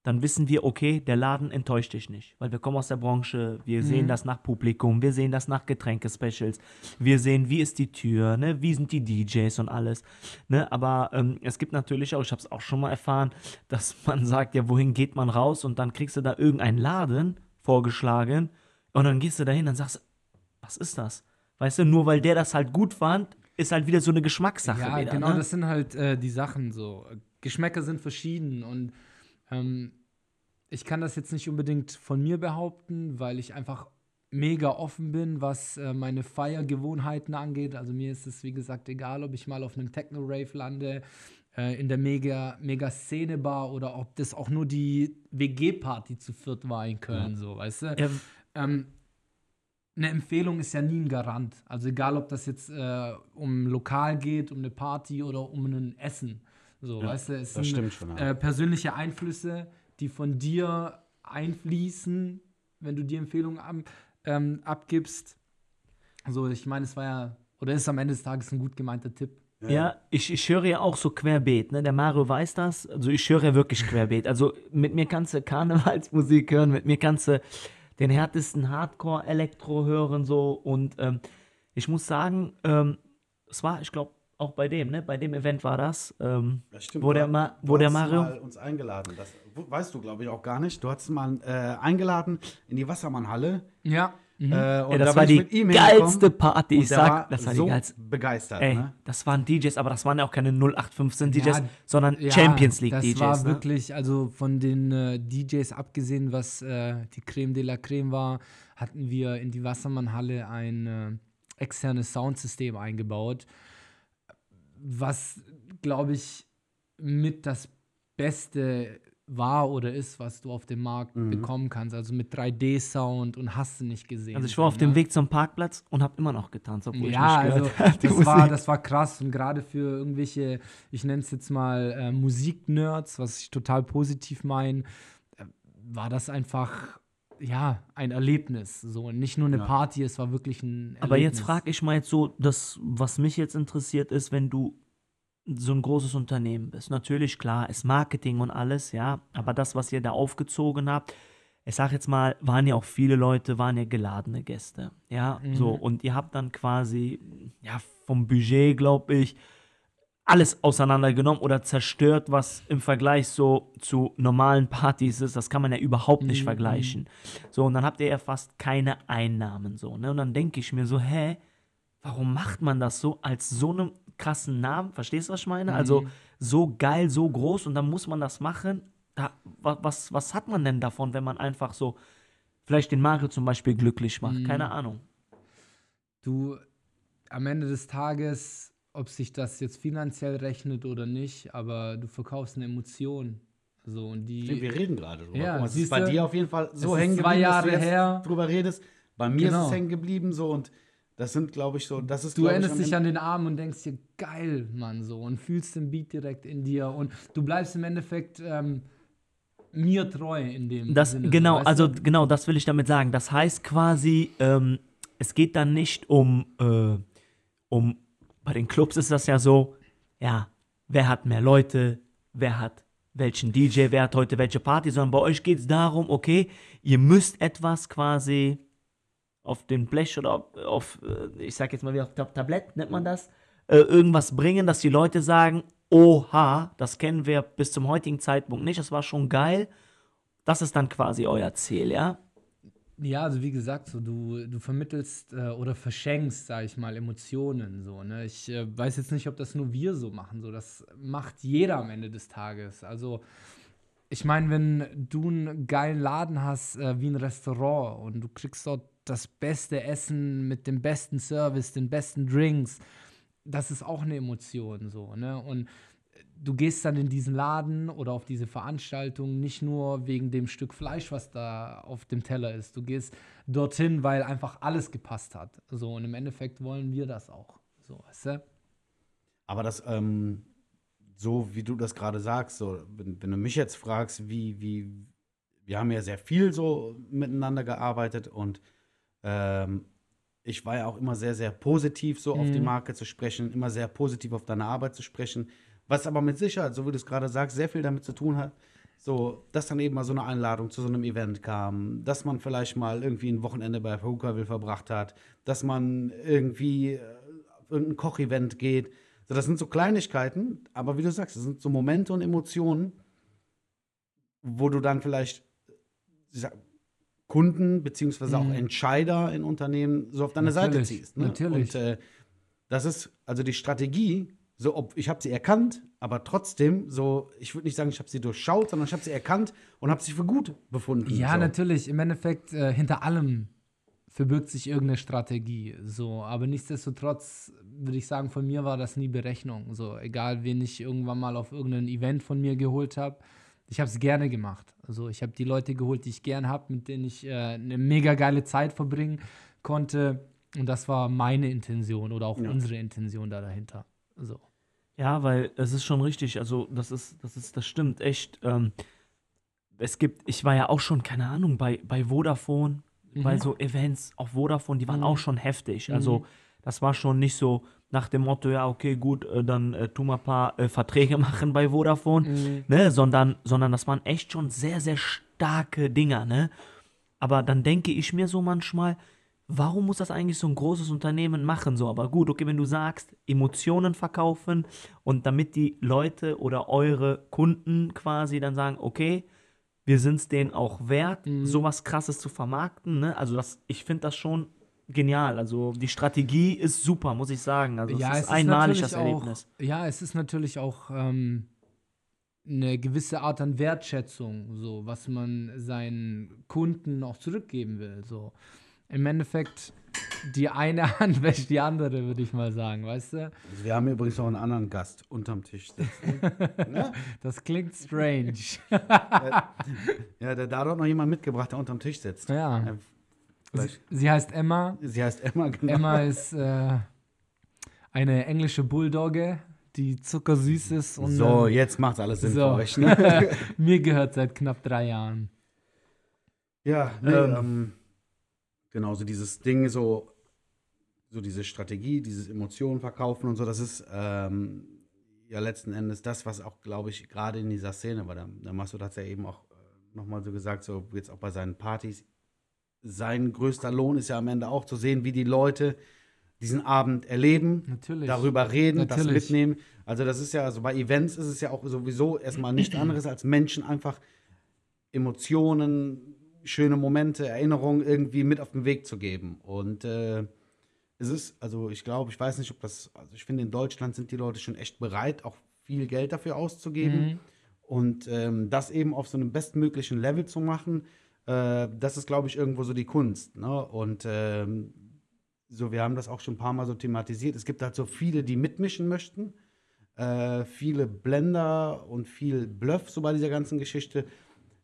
Speaker 1: dann wissen wir, okay, der Laden enttäuscht dich nicht, weil wir kommen aus der Branche, wir sehen das nach Publikum, wir sehen das nach Getränkespecials, wir sehen, wie ist die Tür, ne, wie sind die DJs und alles, ne, aber ähm, es gibt natürlich auch, ich habe es auch schon mal erfahren, dass man sagt, ja, wohin geht man raus und dann kriegst du da irgendeinen Laden vorgeschlagen und dann gehst du dahin und sagst, was ist das? Weißt du, nur weil der das halt gut fand, ist halt wieder so eine Geschmackssache
Speaker 3: Ja,
Speaker 1: wieder,
Speaker 3: genau,
Speaker 1: ne?
Speaker 3: das sind halt äh, die Sachen so. Geschmäcker sind verschieden und ähm, ich kann das jetzt nicht unbedingt von mir behaupten, weil ich einfach mega offen bin, was äh, meine Feiergewohnheiten angeht. Also mir ist es, wie gesagt, egal, ob ich mal auf einem Techno-Rave lande, äh, in der mega, mega Szene-Bar oder ob das auch nur die WG-Party zu viert war in Köln, so, weißt du?
Speaker 1: Ja,
Speaker 3: ähm, eine Empfehlung ist ja nie ein Garant. Also egal, ob das jetzt äh, um ein Lokal geht, um eine Party oder um ein Essen. So, weißt du, es
Speaker 2: das
Speaker 3: sind
Speaker 2: stimmt schon, ja.
Speaker 3: äh, persönliche Einflüsse, die von dir einfließen, wenn du die Empfehlung ab, ähm, abgibst. So, ich meine, es war ja, oder ist am Ende des Tages ein gut gemeinter Tipp.
Speaker 1: Ja, ich, ich höre ja auch so querbeet, ne? Der Mario weiß das. Also ich höre ja wirklich querbeet. Also mit mir kannst du Karnevalsmusik hören, mit mir kannst du den härtesten Hardcore-Elektro hören so. Und ähm, ich muss sagen, ähm, es war, ich glaube, auch bei dem, ne? Bei dem Event war das. Ähm,
Speaker 2: Das stimmt.
Speaker 1: Wo
Speaker 2: Du
Speaker 1: der
Speaker 2: hast-
Speaker 1: Ma-
Speaker 2: du
Speaker 1: wo der
Speaker 2: hast
Speaker 1: Mario-
Speaker 2: Mal uns eingeladen. Das weißt du, glaube ich, auch gar nicht. Du hast mal äh, eingeladen in die Wassermannhalle.
Speaker 3: Ja. Mhm.
Speaker 2: Äh,
Speaker 1: ja,
Speaker 2: und
Speaker 1: das
Speaker 2: da
Speaker 1: war die
Speaker 2: mit ihm hingekommen
Speaker 1: geilste Party. Ich sag,
Speaker 2: war
Speaker 1: das war
Speaker 2: so
Speaker 1: die geilste.
Speaker 2: begeistert.
Speaker 1: Ey,
Speaker 2: Ne?
Speaker 1: das waren DJs, aber das waren ja auch keine 0815 DJs,
Speaker 3: Ja,
Speaker 1: sondern
Speaker 3: Ja,
Speaker 1: Champions League
Speaker 3: das
Speaker 1: DJs.
Speaker 3: war
Speaker 1: ne?
Speaker 3: wirklich, also von den äh, DJs abgesehen, was äh, die Creme de la Creme war, hatten wir in die Wassermannhalle ein äh, externes Soundsystem eingebaut, was, glaube ich, mit das Beste war oder ist, was du auf dem Markt
Speaker 2: Mhm.
Speaker 3: bekommen kannst. Also mit 3D-Sound und hast du nicht gesehen.
Speaker 1: Also ich war auf dem
Speaker 3: ne?
Speaker 1: Weg zum Parkplatz und habe immer noch getanzt, obwohl
Speaker 3: Ja,
Speaker 1: ich nicht
Speaker 3: also das war, das war krass und gerade für irgendwelche, ich nenne es jetzt mal äh, Musiknerds, was ich total positiv meine, äh, war das einfach ja ein Erlebnis. So nicht nur eine
Speaker 2: Ja.
Speaker 3: Party, es war wirklich ein Erlebnis.
Speaker 1: Aber jetzt frage ich mal jetzt so, das, was mich jetzt interessiert ist, wenn du so ein großes Unternehmen bist. Natürlich, klar, ist Marketing und alles, ja, aber das, was ihr da aufgezogen habt, ich sag jetzt mal, waren ja auch viele Leute, waren ja geladene Gäste, ja, so, und ihr habt dann quasi, ja, vom Budget, glaube ich, alles auseinandergenommen oder zerstört, was im Vergleich so zu normalen Partys ist. Das kann man ja überhaupt nicht
Speaker 3: Mhm.
Speaker 1: vergleichen. So, und dann habt ihr ja fast keine Einnahmen so, ne? Und dann denke ich mir so, hä, warum macht man das so als so einem krassen Namen? Verstehst du, was ich meine? Also so geil, so groß und dann muss man das machen. Da, wa- was, was hat man denn davon, wenn man einfach so vielleicht den Mario zum Beispiel glücklich macht?
Speaker 3: Mhm.
Speaker 1: Keine Ahnung.
Speaker 3: du am Ende des Tages, ob sich das jetzt finanziell rechnet oder nicht, aber du verkaufst eine Emotion. So, und die,
Speaker 2: Stimmt, Wir reden gerade drüber.
Speaker 3: Ja,
Speaker 2: Guck mal, es ist bei dir auf jeden Fall so
Speaker 3: ist
Speaker 2: hängen
Speaker 3: zwei
Speaker 2: geblieben, dass
Speaker 3: Jahre
Speaker 2: du jetzt
Speaker 3: her.
Speaker 2: drüber redest. Bei mir ist
Speaker 3: Genau.
Speaker 2: es hängen geblieben so und das sind, glaube ich, so, das ist,
Speaker 3: Du erinnerst dich an den Arm und denkst dir, geil, Mann, so und fühlst den Beat direkt in dir und du bleibst im Endeffekt ähm, mir treu in dem
Speaker 1: Das,
Speaker 3: Sinne. so,
Speaker 1: genau,
Speaker 3: weißt
Speaker 1: also
Speaker 3: du?
Speaker 1: genau, das will ich damit sagen. Das heißt quasi, ähm, es geht dann nicht um, äh, um, bei den Clubs ist das ja so, ja, wer hat mehr Leute, wer hat welchen DJ, wer hat heute welche Party, sondern bei euch geht es darum, okay, ihr müsst etwas quasi auf den Blech oder auf, auf äh, ich sag jetzt mal wie auf Tab Tablett, nennt man das, äh, irgendwas bringen, dass die Leute sagen, oha, das kennen wir bis zum heutigen Zeitpunkt nicht, das war schon geil. Das ist dann quasi euer Ziel, ja?
Speaker 3: Ja, also wie gesagt, so du, du vermittelst äh, oder verschenkst, sag ich mal, Emotionen. So, ne? Ich äh, weiß jetzt nicht, ob das nur wir so machen. So, das macht jeder am Ende des Tages. Also, ich meine, wenn du einen geilen Laden hast, äh, wie ein Restaurant, und du kriegst dort das beste Essen mit dem besten Service, den besten Drinks, das ist auch eine Emotion so, ne? Und du gehst dann in diesen Laden oder auf diese Veranstaltung nicht nur wegen dem Stück Fleisch, was da auf dem Teller ist. Du gehst dorthin, weil einfach alles gepasst hat. So, und im Endeffekt wollen wir das auch. So, weißt du?
Speaker 2: Aber das, ähm, so wie du das gerade sagst, so, wenn, wenn du mich jetzt fragst, wie, wie, wir haben ja sehr viel so miteinander gearbeitet und ähm, ich war ja auch immer sehr, sehr positiv so auf die
Speaker 3: Mhm.
Speaker 2: Marke zu sprechen, immer sehr positiv auf deine Arbeit zu sprechen, was aber mit Sicherheit, so wie du es gerade sagst, sehr viel damit zu tun hat, so, dass dann eben mal so eine Einladung zu so einem Event kam, dass man vielleicht mal irgendwie ein Wochenende bei Hookahville verbracht hat, dass man irgendwie äh, auf irgendein Kochevent geht. So, das sind so Kleinigkeiten, aber wie du sagst, das sind so Momente und Emotionen, wo du dann vielleicht ich sag, Kunden beziehungsweise auch
Speaker 3: Mhm.
Speaker 2: Entscheider in Unternehmen so auf deine Seite
Speaker 3: Natürlich,
Speaker 2: ziehst. Ne?
Speaker 3: natürlich.
Speaker 2: Und äh, das ist also die Strategie, so ob ich habe sie erkannt, aber trotzdem so, ich würde nicht sagen, ich habe sie durchschaut, sondern ich habe sie erkannt und habe sie für gut befunden.
Speaker 3: Ja,
Speaker 2: so.
Speaker 3: natürlich. Im Endeffekt, äh, hinter allem verbirgt sich irgendeine Strategie. So, aber nichtsdestotrotz würde ich sagen, von mir war das nie Berechnung. So, egal wen ich irgendwann mal auf irgendein Event von mir geholt habe. Ich habe es gerne gemacht. Also ich habe die Leute geholt, die ich gern habe, mit denen ich äh, eine mega geile Zeit verbringen konnte. Und das war meine Intention oder auch
Speaker 2: Ja.
Speaker 3: unsere Intention da dahinter. So.
Speaker 1: Ja, weil es ist schon richtig, also das ist, das ist, das stimmt echt. Ähm, es gibt, ich war ja auch schon, keine Ahnung, bei, bei Vodafone, bei
Speaker 3: Mhm.
Speaker 1: so Events auf Vodafone, die waren
Speaker 3: Mhm.
Speaker 1: auch schon heftig.
Speaker 3: Mhm.
Speaker 1: Also das war schon nicht so nach dem Motto, ja, okay, gut, äh, dann äh, tu mal ein paar äh, Verträge machen bei Vodafone,
Speaker 3: Mhm.
Speaker 1: ne, sondern, sondern das waren echt schon sehr, sehr starke Dinger, ne. Aber dann denke ich mir so manchmal, warum muss das eigentlich so ein großes Unternehmen machen? So, aber gut, okay, wenn du sagst, Emotionen verkaufen und damit die Leute oder eure Kunden quasi dann sagen, okay, wir sind es denen auch wert,
Speaker 3: Mhm.
Speaker 1: sowas krasses zu vermarkten. Ne? Also das, ich finde das schon genial. Also die Strategie ist super, muss ich sagen. Also es ist einmalig das
Speaker 3: natürlich
Speaker 1: Erlebnis.
Speaker 3: Auch, ja, es ist natürlich auch ähm, eine gewisse Art an Wertschätzung, so was man seinen Kunden auch zurückgeben will. So im Endeffekt die eine Hand wäscht die andere, würde ich mal sagen, weißt du?
Speaker 2: Also wir haben übrigens noch einen anderen Gast unterm Tisch sitzen. ne?
Speaker 3: Das klingt strange.
Speaker 2: Ja, der, da hat auch noch jemand mitgebracht, der unterm Tisch sitzt.
Speaker 3: ja.
Speaker 2: Äh,
Speaker 3: Sie, sie heißt Emma.
Speaker 2: Sie heißt Emma, genau.
Speaker 3: Emma ist äh, eine englische Bulldogge, die zuckersüß ist und
Speaker 2: so,
Speaker 3: äh,
Speaker 2: jetzt macht alles Sinn
Speaker 3: so.
Speaker 2: für euch. Ne?
Speaker 3: mir gehört seit knapp drei Jahren.
Speaker 2: Ja, nee,
Speaker 1: Ähm.
Speaker 2: ähm, genau, so dieses Ding, so, so diese Strategie, dieses Emotionen verkaufen und so, das ist ähm, ja letzten Endes das, was auch, glaube ich, gerade in dieser Szene, weil der, der Massoud hat es ja eben auch äh, nochmal so gesagt, so jetzt auch bei seinen Partys, sein größter Lohn ist ja am Ende auch zu sehen, wie die Leute diesen Abend erleben,
Speaker 3: Natürlich.
Speaker 2: darüber reden, das
Speaker 3: Natürlich.
Speaker 2: mitnehmen. Also das ist ja, also bei Events ist es ja auch sowieso erstmal nichts anderes als Menschen einfach Emotionen, schöne Momente, Erinnerungen irgendwie mit auf den Weg zu geben. Und äh, es ist, also ich glaube, ich weiß nicht, ob das, also ich finde, in Deutschland sind die Leute schon echt bereit, auch viel Geld dafür auszugeben.
Speaker 3: Mhm.
Speaker 2: Und ähm, das eben auf so einem bestmöglichen Level zu machen, äh, das ist, glaube ich, irgendwo so die Kunst. Ne? Und ähm, so, wir haben das auch schon ein paar Mal so thematisiert. Es gibt halt so viele, die mitmischen möchten. Äh, viele Blender und viel Bluff so bei dieser ganzen Geschichte.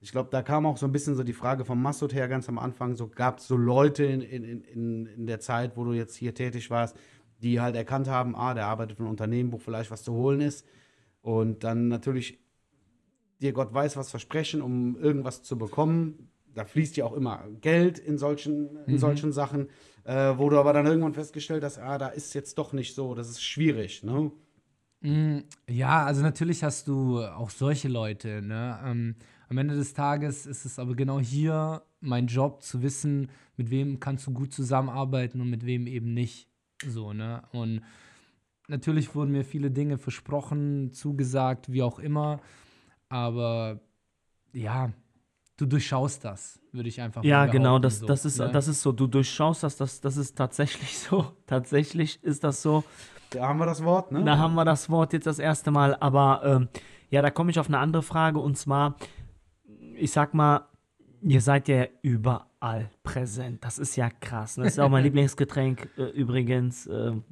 Speaker 2: Ich glaube, da kam auch so ein bisschen so die Frage von Massoud her ganz am Anfang. So gab es so Leute in, in, in, in der Zeit, wo du jetzt hier tätig warst, die halt erkannt haben, ah, der arbeitet für ein Unternehmen, wo vielleicht was zu holen ist. Und dann natürlich dir Gott weiß was versprechen, um irgendwas zu bekommen. Da fließt ja auch immer Geld in solchen, in
Speaker 3: Mhm.
Speaker 2: solchen Sachen, äh, wo du aber dann irgendwann festgestellt hast, ah, da ist jetzt doch nicht so, das ist schwierig. Ne?
Speaker 3: Mm, Ja, also natürlich hast du auch solche Leute. Ne? Ähm, am Ende des Tages ist es aber genau hier mein Job zu wissen, mit wem kannst du gut zusammenarbeiten und mit wem eben nicht. So, ne? Und natürlich wurden mir viele Dinge versprochen, zugesagt, wie auch immer. Aber ja, du durchschaust das, würde ich einfach
Speaker 1: Ja,
Speaker 3: mal
Speaker 1: genau,
Speaker 3: behaupten,
Speaker 1: das,
Speaker 3: so,
Speaker 1: das, ist,
Speaker 3: ne?
Speaker 1: das ist so. Du durchschaust das, das, das ist tatsächlich so. Tatsächlich ist das so.
Speaker 2: Da haben wir das Wort, ne?
Speaker 1: Da haben wir das Wort jetzt das erste Mal. Aber ähm, ja, da komme ich auf eine andere Frage. Und zwar, ich sag mal, ihr seid ja überall präsent. Das ist ja krass. ne? Das ist auch mein Lieblingsgetränk äh, übrigens. ähm,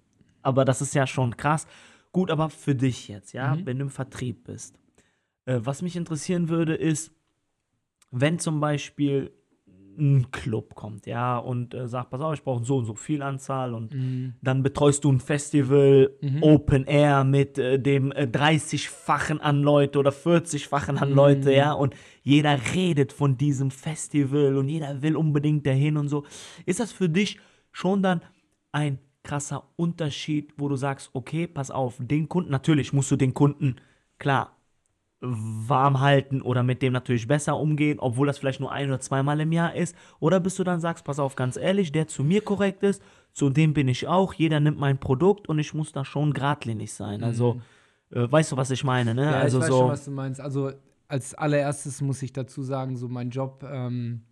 Speaker 1: aber das ist ja schon krass. Gut, aber für dich jetzt, ja,
Speaker 3: Mhm.
Speaker 1: wenn du im Vertrieb bist. Äh, was mich interessieren würde, ist, wenn zum Beispiel ein Club kommt, ja, und äh, sagt, pass auf, ich brauche so und so viel Anzahl und
Speaker 3: Mm,
Speaker 1: dann betreust du ein Festival
Speaker 3: Mhm.
Speaker 1: Open Air mit äh, dem äh, 30-fachen an Leute oder 40-fachen an Leute,
Speaker 3: Mhm.
Speaker 1: ja, und jeder redet von diesem Festival und jeder will unbedingt dahin und so. Ist das für dich schon dann ein krasser Unterschied, wo du sagst, okay, pass auf, den Kunden, natürlich musst du den Kunden, klar, warm halten oder mit dem natürlich besser umgehen, obwohl das vielleicht nur ein oder zweimal im Jahr ist? Oder bist du dann sagst, pass auf, ganz ehrlich, der zu mir korrekt ist, zu dem bin ich auch, jeder nimmt mein Produkt und ich muss da schon geradlinig sein. Also, äh, weißt du, was ich meine, ne?
Speaker 3: Ja,
Speaker 1: also
Speaker 3: ich weiß
Speaker 1: so.
Speaker 3: schon, was du meinst. Also als allererstes muss ich dazu sagen, so mein Job ähm,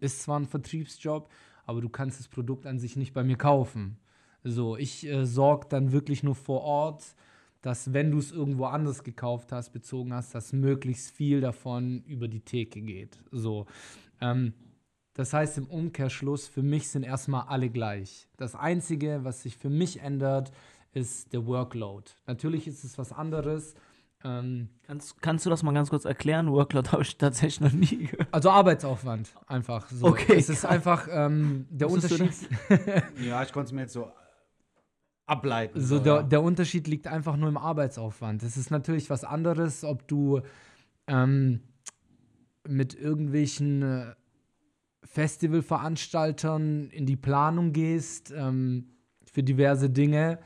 Speaker 3: ist zwar ein Vertriebsjob, aber du kannst das Produkt an sich nicht bei mir kaufen. So, ich äh, sorge dann wirklich nur vor Ort, dass wenn du es irgendwo anders gekauft hast, bezogen hast, dass möglichst viel davon über die Theke geht. So, ähm, das heißt im Umkehrschluss, für mich sind erstmal alle gleich. Das Einzige, was sich für mich ändert, ist der Workload. Natürlich ist es was anderes. Ähm,
Speaker 1: Kannst, kannst du das mal ganz kurz erklären? Workload habe ich tatsächlich noch nie gehört.
Speaker 3: also Arbeitsaufwand einfach. So.
Speaker 1: Okay,
Speaker 3: Es ist einfach ähm, der
Speaker 1: Wusstest
Speaker 3: Unterschied.
Speaker 2: Ja, ich konnte es mir jetzt so ableiten.
Speaker 3: So, der, der Unterschied liegt einfach nur im Arbeitsaufwand. Es ist natürlich was anderes, ob du ähm, mit irgendwelchen äh, Festivalveranstaltern in die Planung gehst ähm, für diverse Dinge.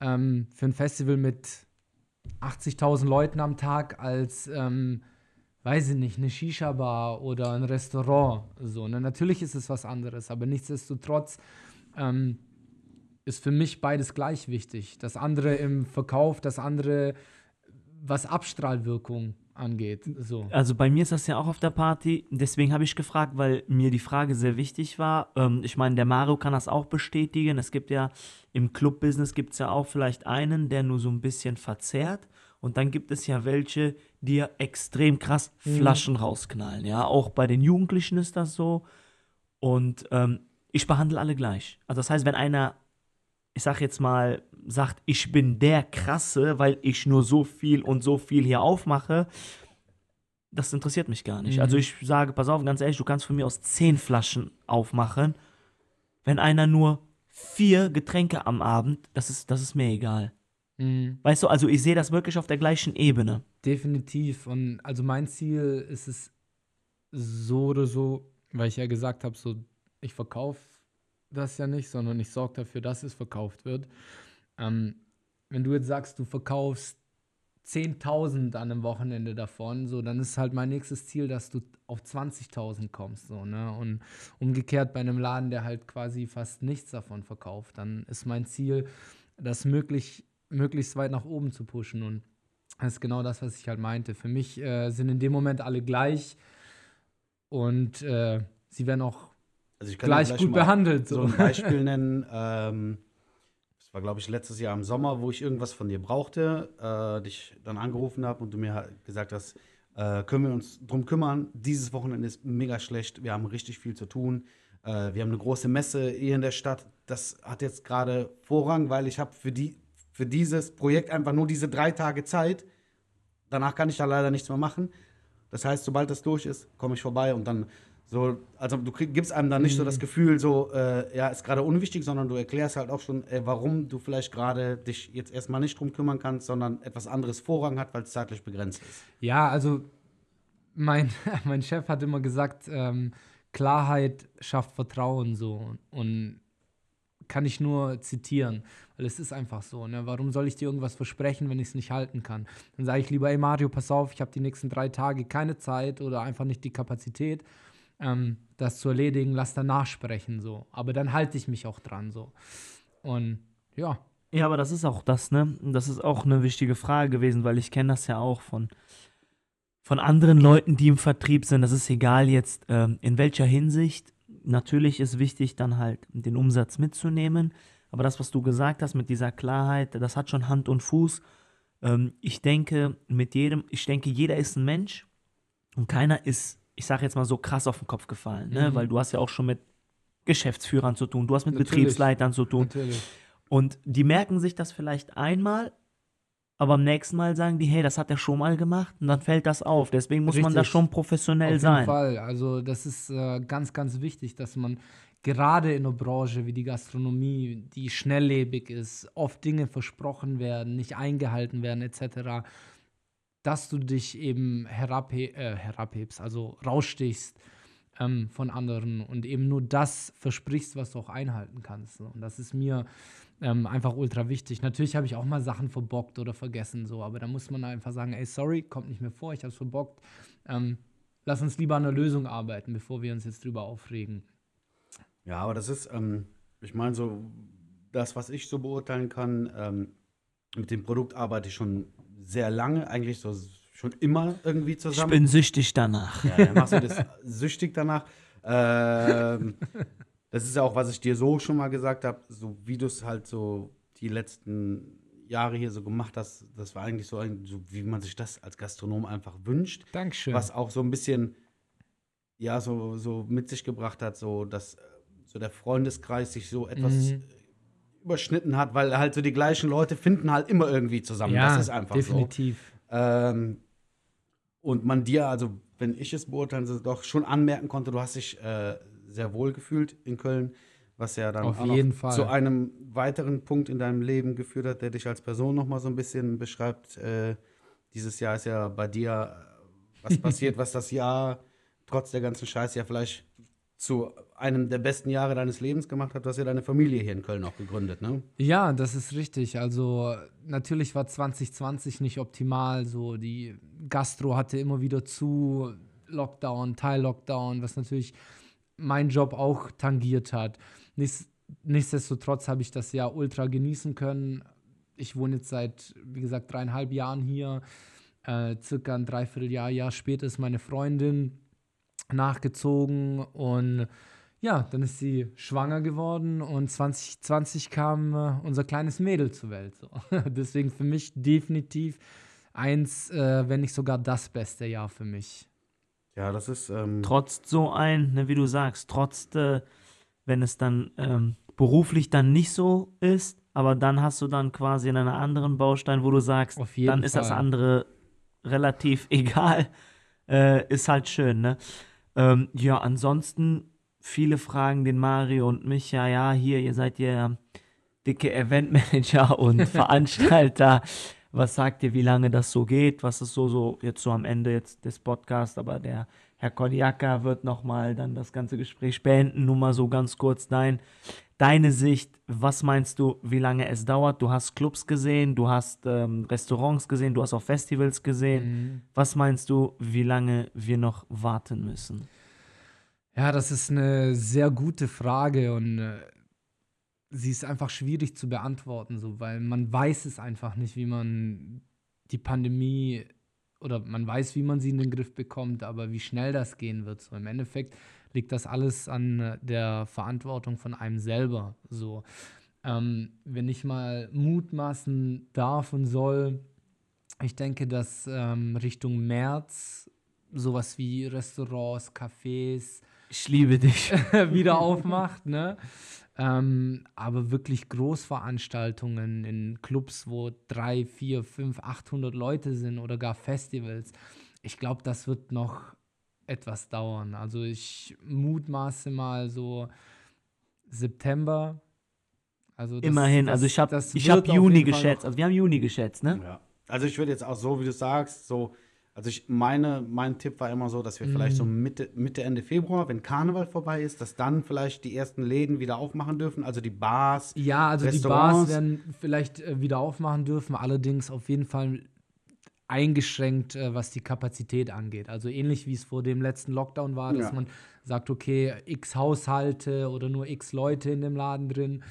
Speaker 3: Ähm, für ein Festival mit 80.000 Leuten am Tag als ähm, weiß ich nicht, eine Shisha-Bar oder ein Restaurant. So, ne? Natürlich ist es was anderes, aber nichtsdestotrotz ähm, ist für mich beides gleich wichtig. Das andere im Verkauf, das andere, was Abstrahlwirkung angeht. So.
Speaker 1: Also bei mir ist das ja auch auf der Party. Deswegen habe ich gefragt, weil mir die Frage sehr wichtig war. Ähm, ich meine, der Mario kann das auch bestätigen. Es gibt ja im Club-Business gibt es ja auch vielleicht einen, der nur so ein bisschen verzerrt. Und dann gibt es ja welche, die ja extrem krass
Speaker 3: Mhm.
Speaker 1: Flaschen rausknallen. Ja, auch bei den Jugendlichen ist das so. Und ähm, ich behandle alle gleich. Also das heißt, wenn einer, ich sag jetzt mal, sagt, ich bin der Krasse, weil ich nur so viel und so viel hier aufmache, das interessiert mich gar nicht.
Speaker 3: Mhm.
Speaker 1: Also ich sage, pass auf, ganz ehrlich, du kannst von mir aus zehn Flaschen aufmachen. Wenn einer nur vier Getränke am Abend, das ist, das ist mir egal.
Speaker 3: Mhm.
Speaker 1: Weißt du, also ich sehe das wirklich auf der gleichen Ebene.
Speaker 3: Definitiv. Und also mein Ziel ist es so oder so, weil ich ja gesagt habe, so ich verkaufe das ja nicht, sondern ich sorge dafür, dass es verkauft wird. Ähm, wenn du jetzt sagst, du verkaufst 10.000 an einem Wochenende davon, so, dann ist halt mein nächstes Ziel, dass du auf 20.000 kommst, so, ne? Und umgekehrt bei einem Laden, der halt quasi fast nichts davon verkauft, dann ist mein Ziel, das möglich, möglichst weit nach oben zu pushen und das ist genau das, was ich halt meinte. Für mich äh, sind in dem Moment alle gleich und äh, sie werden auch
Speaker 2: Also ich kann
Speaker 3: gleich
Speaker 2: gleich
Speaker 3: gut behandelt.
Speaker 2: so
Speaker 3: So.
Speaker 2: ein Beispiel nennen. Ähm, das war, glaube ich, letztes Jahr im Sommer, wo ich irgendwas von dir brauchte, äh, dich dann angerufen habe und du mir halt gesagt hast, äh, können wir uns drum kümmern. Dieses Wochenende ist mega schlecht, wir haben richtig viel zu tun. Äh, wir haben eine große Messe hier in der Stadt. Das hat jetzt gerade Vorrang, weil ich habe für, die, für dieses Projekt einfach nur diese drei Tage Zeit. Danach kann ich da leider nichts mehr machen. Das heißt, sobald das durch ist, komme ich vorbei und dann so, also du krieg, gibst einem dann nicht so das Gefühl, so, äh, ja, ist gerade unwichtig, sondern du erklärst halt auch schon, äh, warum du vielleicht gerade dich jetzt erstmal nicht drum kümmern kannst, sondern etwas anderes Vorrang hat, weil es zeitlich begrenzt ist.
Speaker 3: Ja, also mein, mein Chef hat immer gesagt, ähm, Klarheit schafft Vertrauen so. Und kann ich nur zitieren, weil es ist einfach so. Ne? Warum soll ich dir irgendwas versprechen, wenn ich es nicht halten kann? Dann sage ich lieber, ey Mario, pass auf, ich habe die nächsten drei Tage keine Zeit oder einfach nicht die Kapazität, ähm, das zu erledigen, lass danach sprechen so. Aber dann halte ich mich auch dran so. Und ja,
Speaker 1: Ja, aber das ist auch das, ne? Das ist auch eine wichtige Frage gewesen, weil ich kenne das ja auch von, von anderen Leuten, die im Vertrieb sind. Das ist egal jetzt, ähm, in welcher Hinsicht. Natürlich ist wichtig, dann halt den Umsatz mitzunehmen. Aber das, was du gesagt hast mit dieser Klarheit, das hat schon Hand und Fuß. Ähm, ich denke, mit jedem, ich denke, jeder ist ein Mensch und keiner ist, ich sage jetzt mal so krass auf den Kopf gefallen, ne?
Speaker 3: Mhm.
Speaker 1: Weil du hast ja auch schon mit Geschäftsführern zu tun, du hast mit
Speaker 3: Natürlich.
Speaker 1: Betriebsleitern zu tun.
Speaker 3: natürlich.
Speaker 1: Und die merken sich das vielleicht einmal, aber am nächsten Mal sagen die, hey, das hat er schon mal gemacht und dann fällt das auf. Deswegen muss man da
Speaker 3: Richtig.
Speaker 1: schon professionell
Speaker 3: Auf
Speaker 1: sein.
Speaker 3: jeden Fall. Also das ist äh, ganz, ganz wichtig, dass man gerade in einer Branche wie die Gastronomie, die schnelllebig ist, oft Dinge versprochen werden, nicht eingehalten werden etc., dass du dich eben herabhe äh, herabhebst, also rausstichst ähm, von anderen und eben nur das versprichst, was du auch einhalten kannst. So. Und das ist mir ähm, einfach ultra wichtig. Natürlich habe ich auch mal Sachen verbockt oder vergessen, so, aber da muss man einfach sagen, ey, sorry, kommt nicht mehr vor, ich habe es verbockt. Ähm, lass uns lieber an einer Lösung arbeiten, bevor wir uns jetzt drüber aufregen.
Speaker 2: Ja, aber das ist, ähm, ich meine, so das, was ich so beurteilen kann, ähm, mit dem Produkt arbeite ich schon sehr lange, eigentlich so schon immer irgendwie
Speaker 1: Ich
Speaker 2: zusammen.
Speaker 1: bin süchtig danach.
Speaker 2: Ja, dann machst du das süchtig danach. Ähm, das ist ja auch, was ich dir so schon mal gesagt habe, so wie du es halt so die letzten Jahre hier so gemacht hast, das war eigentlich so, ein- so wie man sich das als Gastronom einfach wünscht,
Speaker 3: Dankeschön.
Speaker 2: was auch so ein bisschen, ja, so, so mit sich gebracht hat, so dass so der Freundeskreis sich so etwas
Speaker 3: Mhm.
Speaker 2: Überschnitten hat, weil halt so die gleichen Leute finden halt immer irgendwie zusammen.
Speaker 3: ja,
Speaker 2: das ist einfach so.
Speaker 3: definitiv.
Speaker 2: Ähm, und man dir, also wenn ich es beurteilen soll, doch schon anmerken konnte, du hast dich äh, sehr wohl gefühlt in Köln, was ja dann
Speaker 3: Auf jeden Fall.
Speaker 2: zu einem weiteren Punkt in deinem Leben geführt hat, der dich als Person noch mal so ein bisschen beschreibt. Äh, dieses Jahr ist ja bei dir äh, was passiert, was das Jahr trotz der ganzen Scheiße ja vielleicht zu einem der besten Jahre deines Lebens gemacht hat. Du hast ja deine Familie hier in Köln auch gegründet, ne?
Speaker 3: Ja, das ist richtig. Also natürlich war 2020 nicht optimal. So die Gastro hatte immer wieder zu, Lockdown, Teil-Lockdown, was natürlich mein Job auch tangiert hat. Nichts, nichtsdestotrotz habe ich das Jahr ultra genießen können. Ich wohne jetzt seit, wie gesagt, dreieinhalb Jahren hier. Äh, circa ein Dreivierteljahr, Jahr später ist meine Freundin nachgezogen und ja, dann ist sie schwanger geworden und 2020 kam äh, unser kleines Mädel zur Welt. So. Deswegen für mich definitiv eins, äh, wenn nicht sogar das beste Jahr für mich.
Speaker 2: Ja, das ist. Ähm
Speaker 1: Trotz so ein, ne, wie du sagst, trotz, äh, wenn es dann ähm, beruflich dann nicht so ist, aber dann hast du dann quasi in einer anderen Baustein, wo du sagst,
Speaker 3: Auf jeden
Speaker 1: dann ist das
Speaker 3: Fall.
Speaker 1: andere relativ egal. Äh, ist halt schön, ne? Ähm, ja, ansonsten viele Fragen den Mario und mich. Ja, ja, hier, ihr seid ja dicke Eventmanager und Veranstalter. Was sagt ihr, wie lange das so geht? Was ist so, so jetzt so am Ende jetzt des Podcasts? Aber der Herr Kodiaka wird nochmal dann das ganze Gespräch beenden. Nur mal so ganz kurz dein, deine Sicht. Was meinst du, wie lange es dauert? Du hast Clubs gesehen, du hast ähm, Restaurants gesehen, du hast auch Festivals gesehen.
Speaker 3: Mhm.
Speaker 1: Was meinst du, wie lange wir noch warten müssen?
Speaker 3: Ja, das ist eine sehr gute Frage und äh, sie ist einfach schwierig zu beantworten, so, weil man weiß es einfach nicht, wie man die Pandemie oder man weiß, wie man sie in den Griff bekommt, aber wie schnell das gehen wird. So im Endeffekt liegt das alles an äh, der Verantwortung von einem selber. So, ähm, wenn ich mal mutmaßen darf und soll, ich denke, dass ähm, Richtung März sowas wie Restaurants, Cafés,
Speaker 1: Ich liebe dich.
Speaker 3: wieder aufmacht, ne? Ähm, aber wirklich Großveranstaltungen in Clubs, wo drei, vier, fünf, 800 Leute sind oder gar Festivals, ich glaube, das wird noch etwas dauern. Also ich mutmaße mal so September. Also das-
Speaker 1: Immerhin,
Speaker 3: das-
Speaker 1: also ich habe
Speaker 3: das
Speaker 1: ich hab Juni geschätzt. Also wir haben Juni geschätzt, ne?
Speaker 2: Ja. Also ich würde jetzt auch so, wie du sagst, so, also ich meine, mein Tipp war immer so, dass wir vielleicht
Speaker 3: Mhm.
Speaker 2: so Mitte, Mitte, Ende Februar, wenn Karneval vorbei ist, dass dann vielleicht die ersten Läden wieder aufmachen dürfen, also die Bars.
Speaker 3: Ja, also die. Bars werden vielleicht äh, wieder aufmachen dürfen, allerdings auf jeden Fall eingeschränkt, äh, was die Kapazität angeht. Also ähnlich wie es vor dem letzten Lockdown war, dass
Speaker 2: Ja.
Speaker 3: man sagt, okay, x Haushalte oder nur x Leute in dem Laden drin.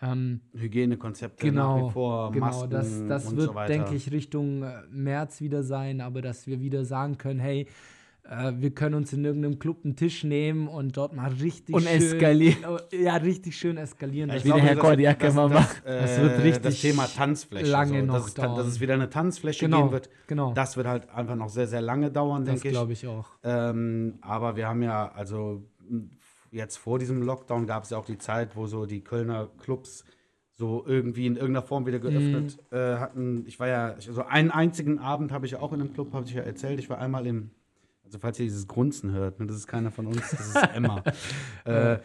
Speaker 3: Ähm,
Speaker 2: Hygienekonzepte nach
Speaker 3: genau,
Speaker 2: wie vor,
Speaker 3: genau
Speaker 2: Masken
Speaker 3: das, das
Speaker 2: und
Speaker 3: wird,
Speaker 2: so weiter.
Speaker 3: denke ich, Richtung äh, März wieder sein, aber dass wir wieder sagen können, hey, wir können uns in irgendeinem Club einen Tisch nehmen und dort mal richtig
Speaker 1: Und
Speaker 3: schön,
Speaker 1: eskalieren.
Speaker 3: Ja, richtig schön eskalieren.
Speaker 2: Ja,
Speaker 3: Das
Speaker 2: ich glaube,
Speaker 1: der Herr
Speaker 2: das-
Speaker 1: Kordiak
Speaker 2: das-
Speaker 1: immer
Speaker 2: das,
Speaker 1: macht.
Speaker 2: äh,
Speaker 3: Das wird richtig
Speaker 2: Das Thema Tanzfläche.
Speaker 3: lange
Speaker 2: so,
Speaker 3: noch
Speaker 2: dass, es, tan- dass
Speaker 3: dauern.
Speaker 2: es wieder eine Tanzfläche
Speaker 3: Genau,
Speaker 2: geben wird.
Speaker 3: genau.
Speaker 2: Das wird halt einfach noch sehr, sehr lange dauern,
Speaker 3: Das
Speaker 2: denke ich.
Speaker 3: glaube ich auch.
Speaker 2: Ähm, aber wir haben ja, also jetzt vor diesem Lockdown gab es ja auch die Zeit, wo so die Kölner Clubs so irgendwie in irgendeiner Form wieder geöffnet
Speaker 3: Mhm.
Speaker 2: äh, hatten. Ich war ja, also einen einzigen Abend habe ich ja auch in einem Club, habe ich ja erzählt. Ich war einmal im, also falls ihr dieses Grunzen hört, ne, das ist keiner von uns, das ist Emma. äh,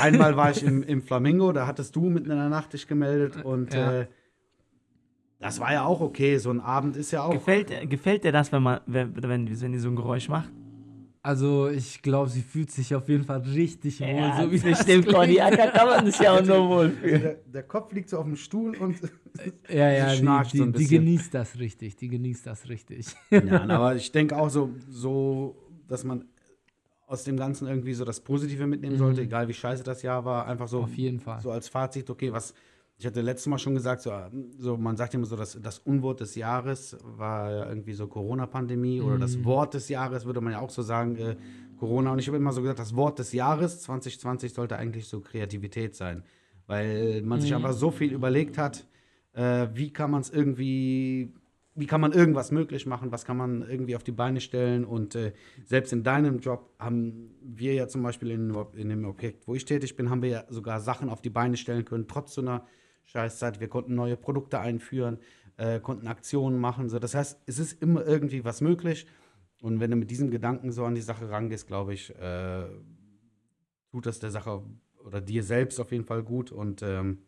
Speaker 2: einmal war ich im, im Flamingo, da hattest du mitten in der Nacht dich gemeldet und
Speaker 3: Ja.
Speaker 2: äh, das war ja auch okay. So ein Abend ist ja auch.
Speaker 1: Gefällt, gefällt dir das, wenn man, wenn, wenn, wenn die so ein Geräusch macht?
Speaker 3: Also ich glaube, sie fühlt sich auf jeden Fall richtig wohl,
Speaker 1: Ja,
Speaker 3: so wie das
Speaker 1: dem
Speaker 3: klingt.
Speaker 1: Kodiaka kann man sich ja auch nur wohlfühlen.
Speaker 2: der, der Kopf liegt so auf dem Stuhl und
Speaker 3: Ja, ja,
Speaker 2: Sie
Speaker 3: die,
Speaker 2: schnarcht
Speaker 3: die,
Speaker 2: so ein
Speaker 3: die
Speaker 2: bisschen.
Speaker 3: genießt das richtig, die genießt das richtig.
Speaker 2: Ja, aber ich denke auch so, so, dass man aus dem Ganzen irgendwie so das Positive mitnehmen sollte, egal wie scheiße das Jahr war. Einfach so,
Speaker 3: Mhm. Auf jeden Fall.
Speaker 2: so als Fazit, okay, was. Ich hatte letztes Mal schon gesagt, so, so man sagt immer so, dass das Unwort des Jahres war ja irgendwie so Corona-Pandemie oder
Speaker 3: Mhm.
Speaker 2: das Wort des Jahres, würde man ja auch so sagen, äh, Corona. Und ich habe immer so gesagt, das Wort des Jahres 2020 sollte eigentlich so Kreativität sein, weil man
Speaker 3: Mhm.
Speaker 2: sich einfach so viel überlegt hat, äh, wie kann man es irgendwie, wie kann man irgendwas möglich machen, was kann man irgendwie auf die Beine stellen und äh, selbst in deinem Job haben wir ja zum Beispiel in, in dem Objekt, wo ich tätig bin, haben wir ja sogar Sachen auf die Beine stellen können, trotz so einer Scheißzeit. Wir konnten neue Produkte einführen, äh, konnten Aktionen machen. So. Das heißt, es ist immer irgendwie was möglich und wenn du mit diesem Gedanken so an die Sache rangehst, glaube ich, äh, tut das der Sache oder dir selbst auf jeden Fall gut und ähm,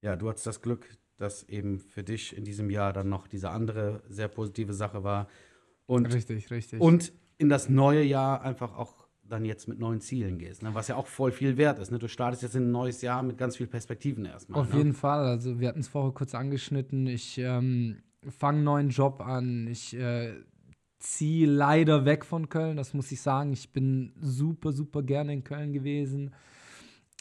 Speaker 2: ja, du hattest das Glück, dass eben für dich in diesem Jahr dann noch diese andere sehr positive Sache war. Und,
Speaker 3: richtig, richtig.
Speaker 2: und in das neue Jahr einfach auch dann jetzt mit neuen Zielen gehst, ne? was ja auch voll viel wert ist. Ne? Du startest jetzt in ein neues Jahr mit ganz viel Perspektiven erstmal.
Speaker 3: Auf
Speaker 2: ne?
Speaker 3: jeden Fall. Also wir hatten es vorher kurz angeschnitten. Ich ähm, fange einen neuen Job an. Ich äh, ziehe leider weg von Köln, das muss ich sagen. Ich bin super, super gerne in Köln gewesen.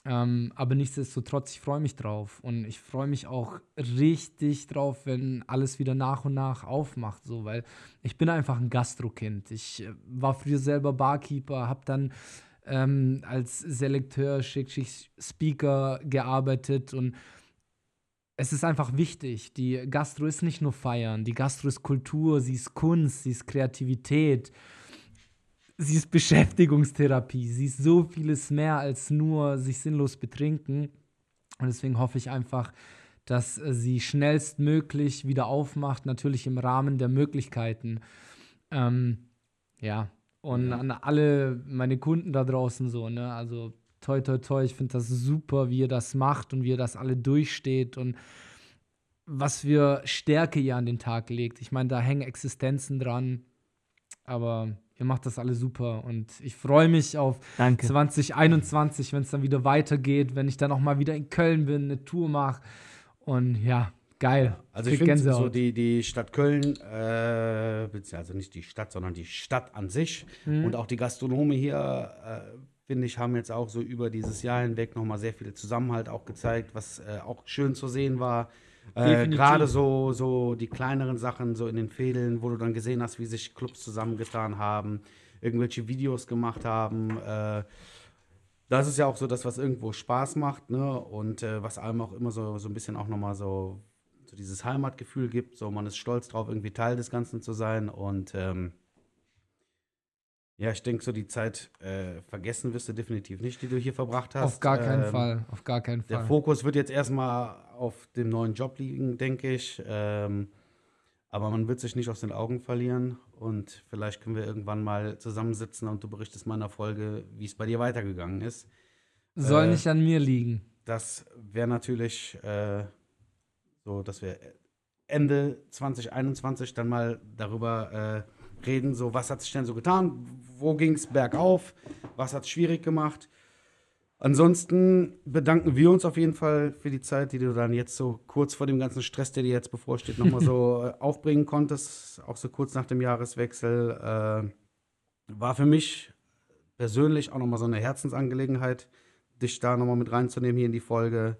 Speaker 3: Ähm, aber nichtsdestotrotz, ich freue mich drauf. Und ich freue mich auch richtig drauf, wenn alles wieder nach und nach aufmacht. So, weil ich bin einfach ein Gastrokind. Ich äh, war früher selber Barkeeper, habe dann ähm, als Selekteur, Speaker gearbeitet und es ist einfach wichtig. Die Gastro ist nicht nur Feiern, die Gastro ist Kultur, sie ist Kunst, sie ist Kreativität sie ist Beschäftigungstherapie, sie ist so vieles mehr als nur sich sinnlos betrinken. Und deswegen hoffe ich einfach, dass äh, sie schnellstmöglich wieder aufmacht, natürlich im Rahmen der Möglichkeiten. Ähm, ja, und ja. an alle meine Kunden da draußen so, ne, also toi, toi, toi, ich finde das super, wie ihr das macht und wie ihr das alle durchsteht und was für Stärke ihr an den Tag legt. Ich meine, da hängen Existenzen dran, aber Ihr macht das alle super und ich freue mich auf
Speaker 1: Danke.
Speaker 3: 2021, wenn es dann wieder weitergeht, wenn ich dann auch mal wieder in Köln bin, eine Tour mache. Und ja, geil.
Speaker 2: Also ich finde so die, die Stadt Köln, äh, also nicht die Stadt, sondern die Stadt an sich mhm. und auch die Gastronome hier, äh, finde ich, haben jetzt auch so über dieses Jahr hinweg nochmal sehr viel Zusammenhalt auch gezeigt, was äh, auch schön zu sehen war. Äh, Gerade so, so die kleineren Sachen, so in den Fädeln, wo du dann gesehen hast, wie sich Clubs zusammengetan haben, irgendwelche Videos gemacht haben. Äh, das ist ja auch so das, was irgendwo Spaß macht, ne? Und äh, was einem auch immer so, so ein bisschen auch nochmal so, so dieses Heimatgefühl gibt. So, man ist stolz drauf, irgendwie Teil des Ganzen zu sein. Und ähm, ja, ich denke, so die Zeit äh, vergessen wirst du definitiv nicht, die du hier verbracht hast.
Speaker 3: Auf gar keinen ähm, Fall, auf gar keinen
Speaker 2: Fall. Der Fokus wird jetzt erstmal auf dem neuen Job liegen, denke ich. Ähm, aber man wird sich nicht aus den Augen verlieren und vielleicht können wir irgendwann mal zusammensitzen und du berichtest meiner Folge, wie es bei dir weitergegangen ist.
Speaker 3: Soll äh, nicht an mir liegen.
Speaker 2: Das wäre natürlich äh, so, dass wir Ende 2021 dann mal darüber äh, reden, so was hat sich denn so getan, wo ging es bergauf, was hat es schwierig gemacht. Ansonsten bedanken wir uns auf jeden Fall für die Zeit, die du dann jetzt so kurz vor dem ganzen Stress, der dir jetzt bevorsteht, nochmal so äh, aufbringen konntest, auch so kurz nach dem Jahreswechsel. Äh, war für mich persönlich auch nochmal so eine Herzensangelegenheit, dich da nochmal mit reinzunehmen hier in die Folge.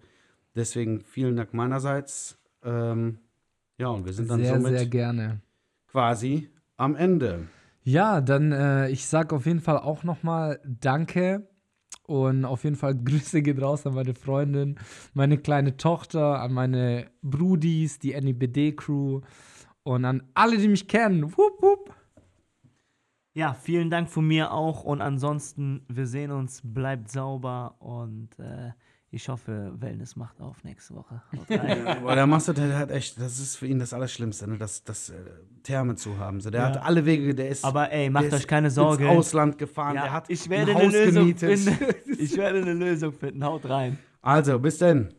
Speaker 2: Deswegen vielen Dank meinerseits. Ähm, ja, und wir sind dann
Speaker 3: sehr,
Speaker 2: somit
Speaker 3: sehr gerne.
Speaker 2: quasi am Ende.
Speaker 3: Ja, dann äh, ich sage auf jeden Fall auch nochmal Danke und auf jeden Fall Grüße geht raus an meine Freundin, meine kleine Tochter, an meine Brudis, die NIBD-Crew und an alle, die mich kennen. Wupp, wupp.
Speaker 1: Ja, vielen Dank von mir auch und ansonsten, wir sehen uns, bleibt sauber und äh, ich hoffe, Wellness macht auf nächste Woche.
Speaker 2: Boah, der Master, der hat echt, das ist für ihn das Allerschlimmste, ne? das, das äh, Therme zu haben. So, der ja. hat alle Wege, der ist.
Speaker 1: Aber ey, macht euch keine Sorge.
Speaker 2: Ins Ausland gefahren,
Speaker 1: ja,
Speaker 2: der hat
Speaker 1: ich werde ein Haus eine Lösung gemietet. Finden. Ich werde eine Lösung finden. Haut rein.
Speaker 2: Also, bis denn.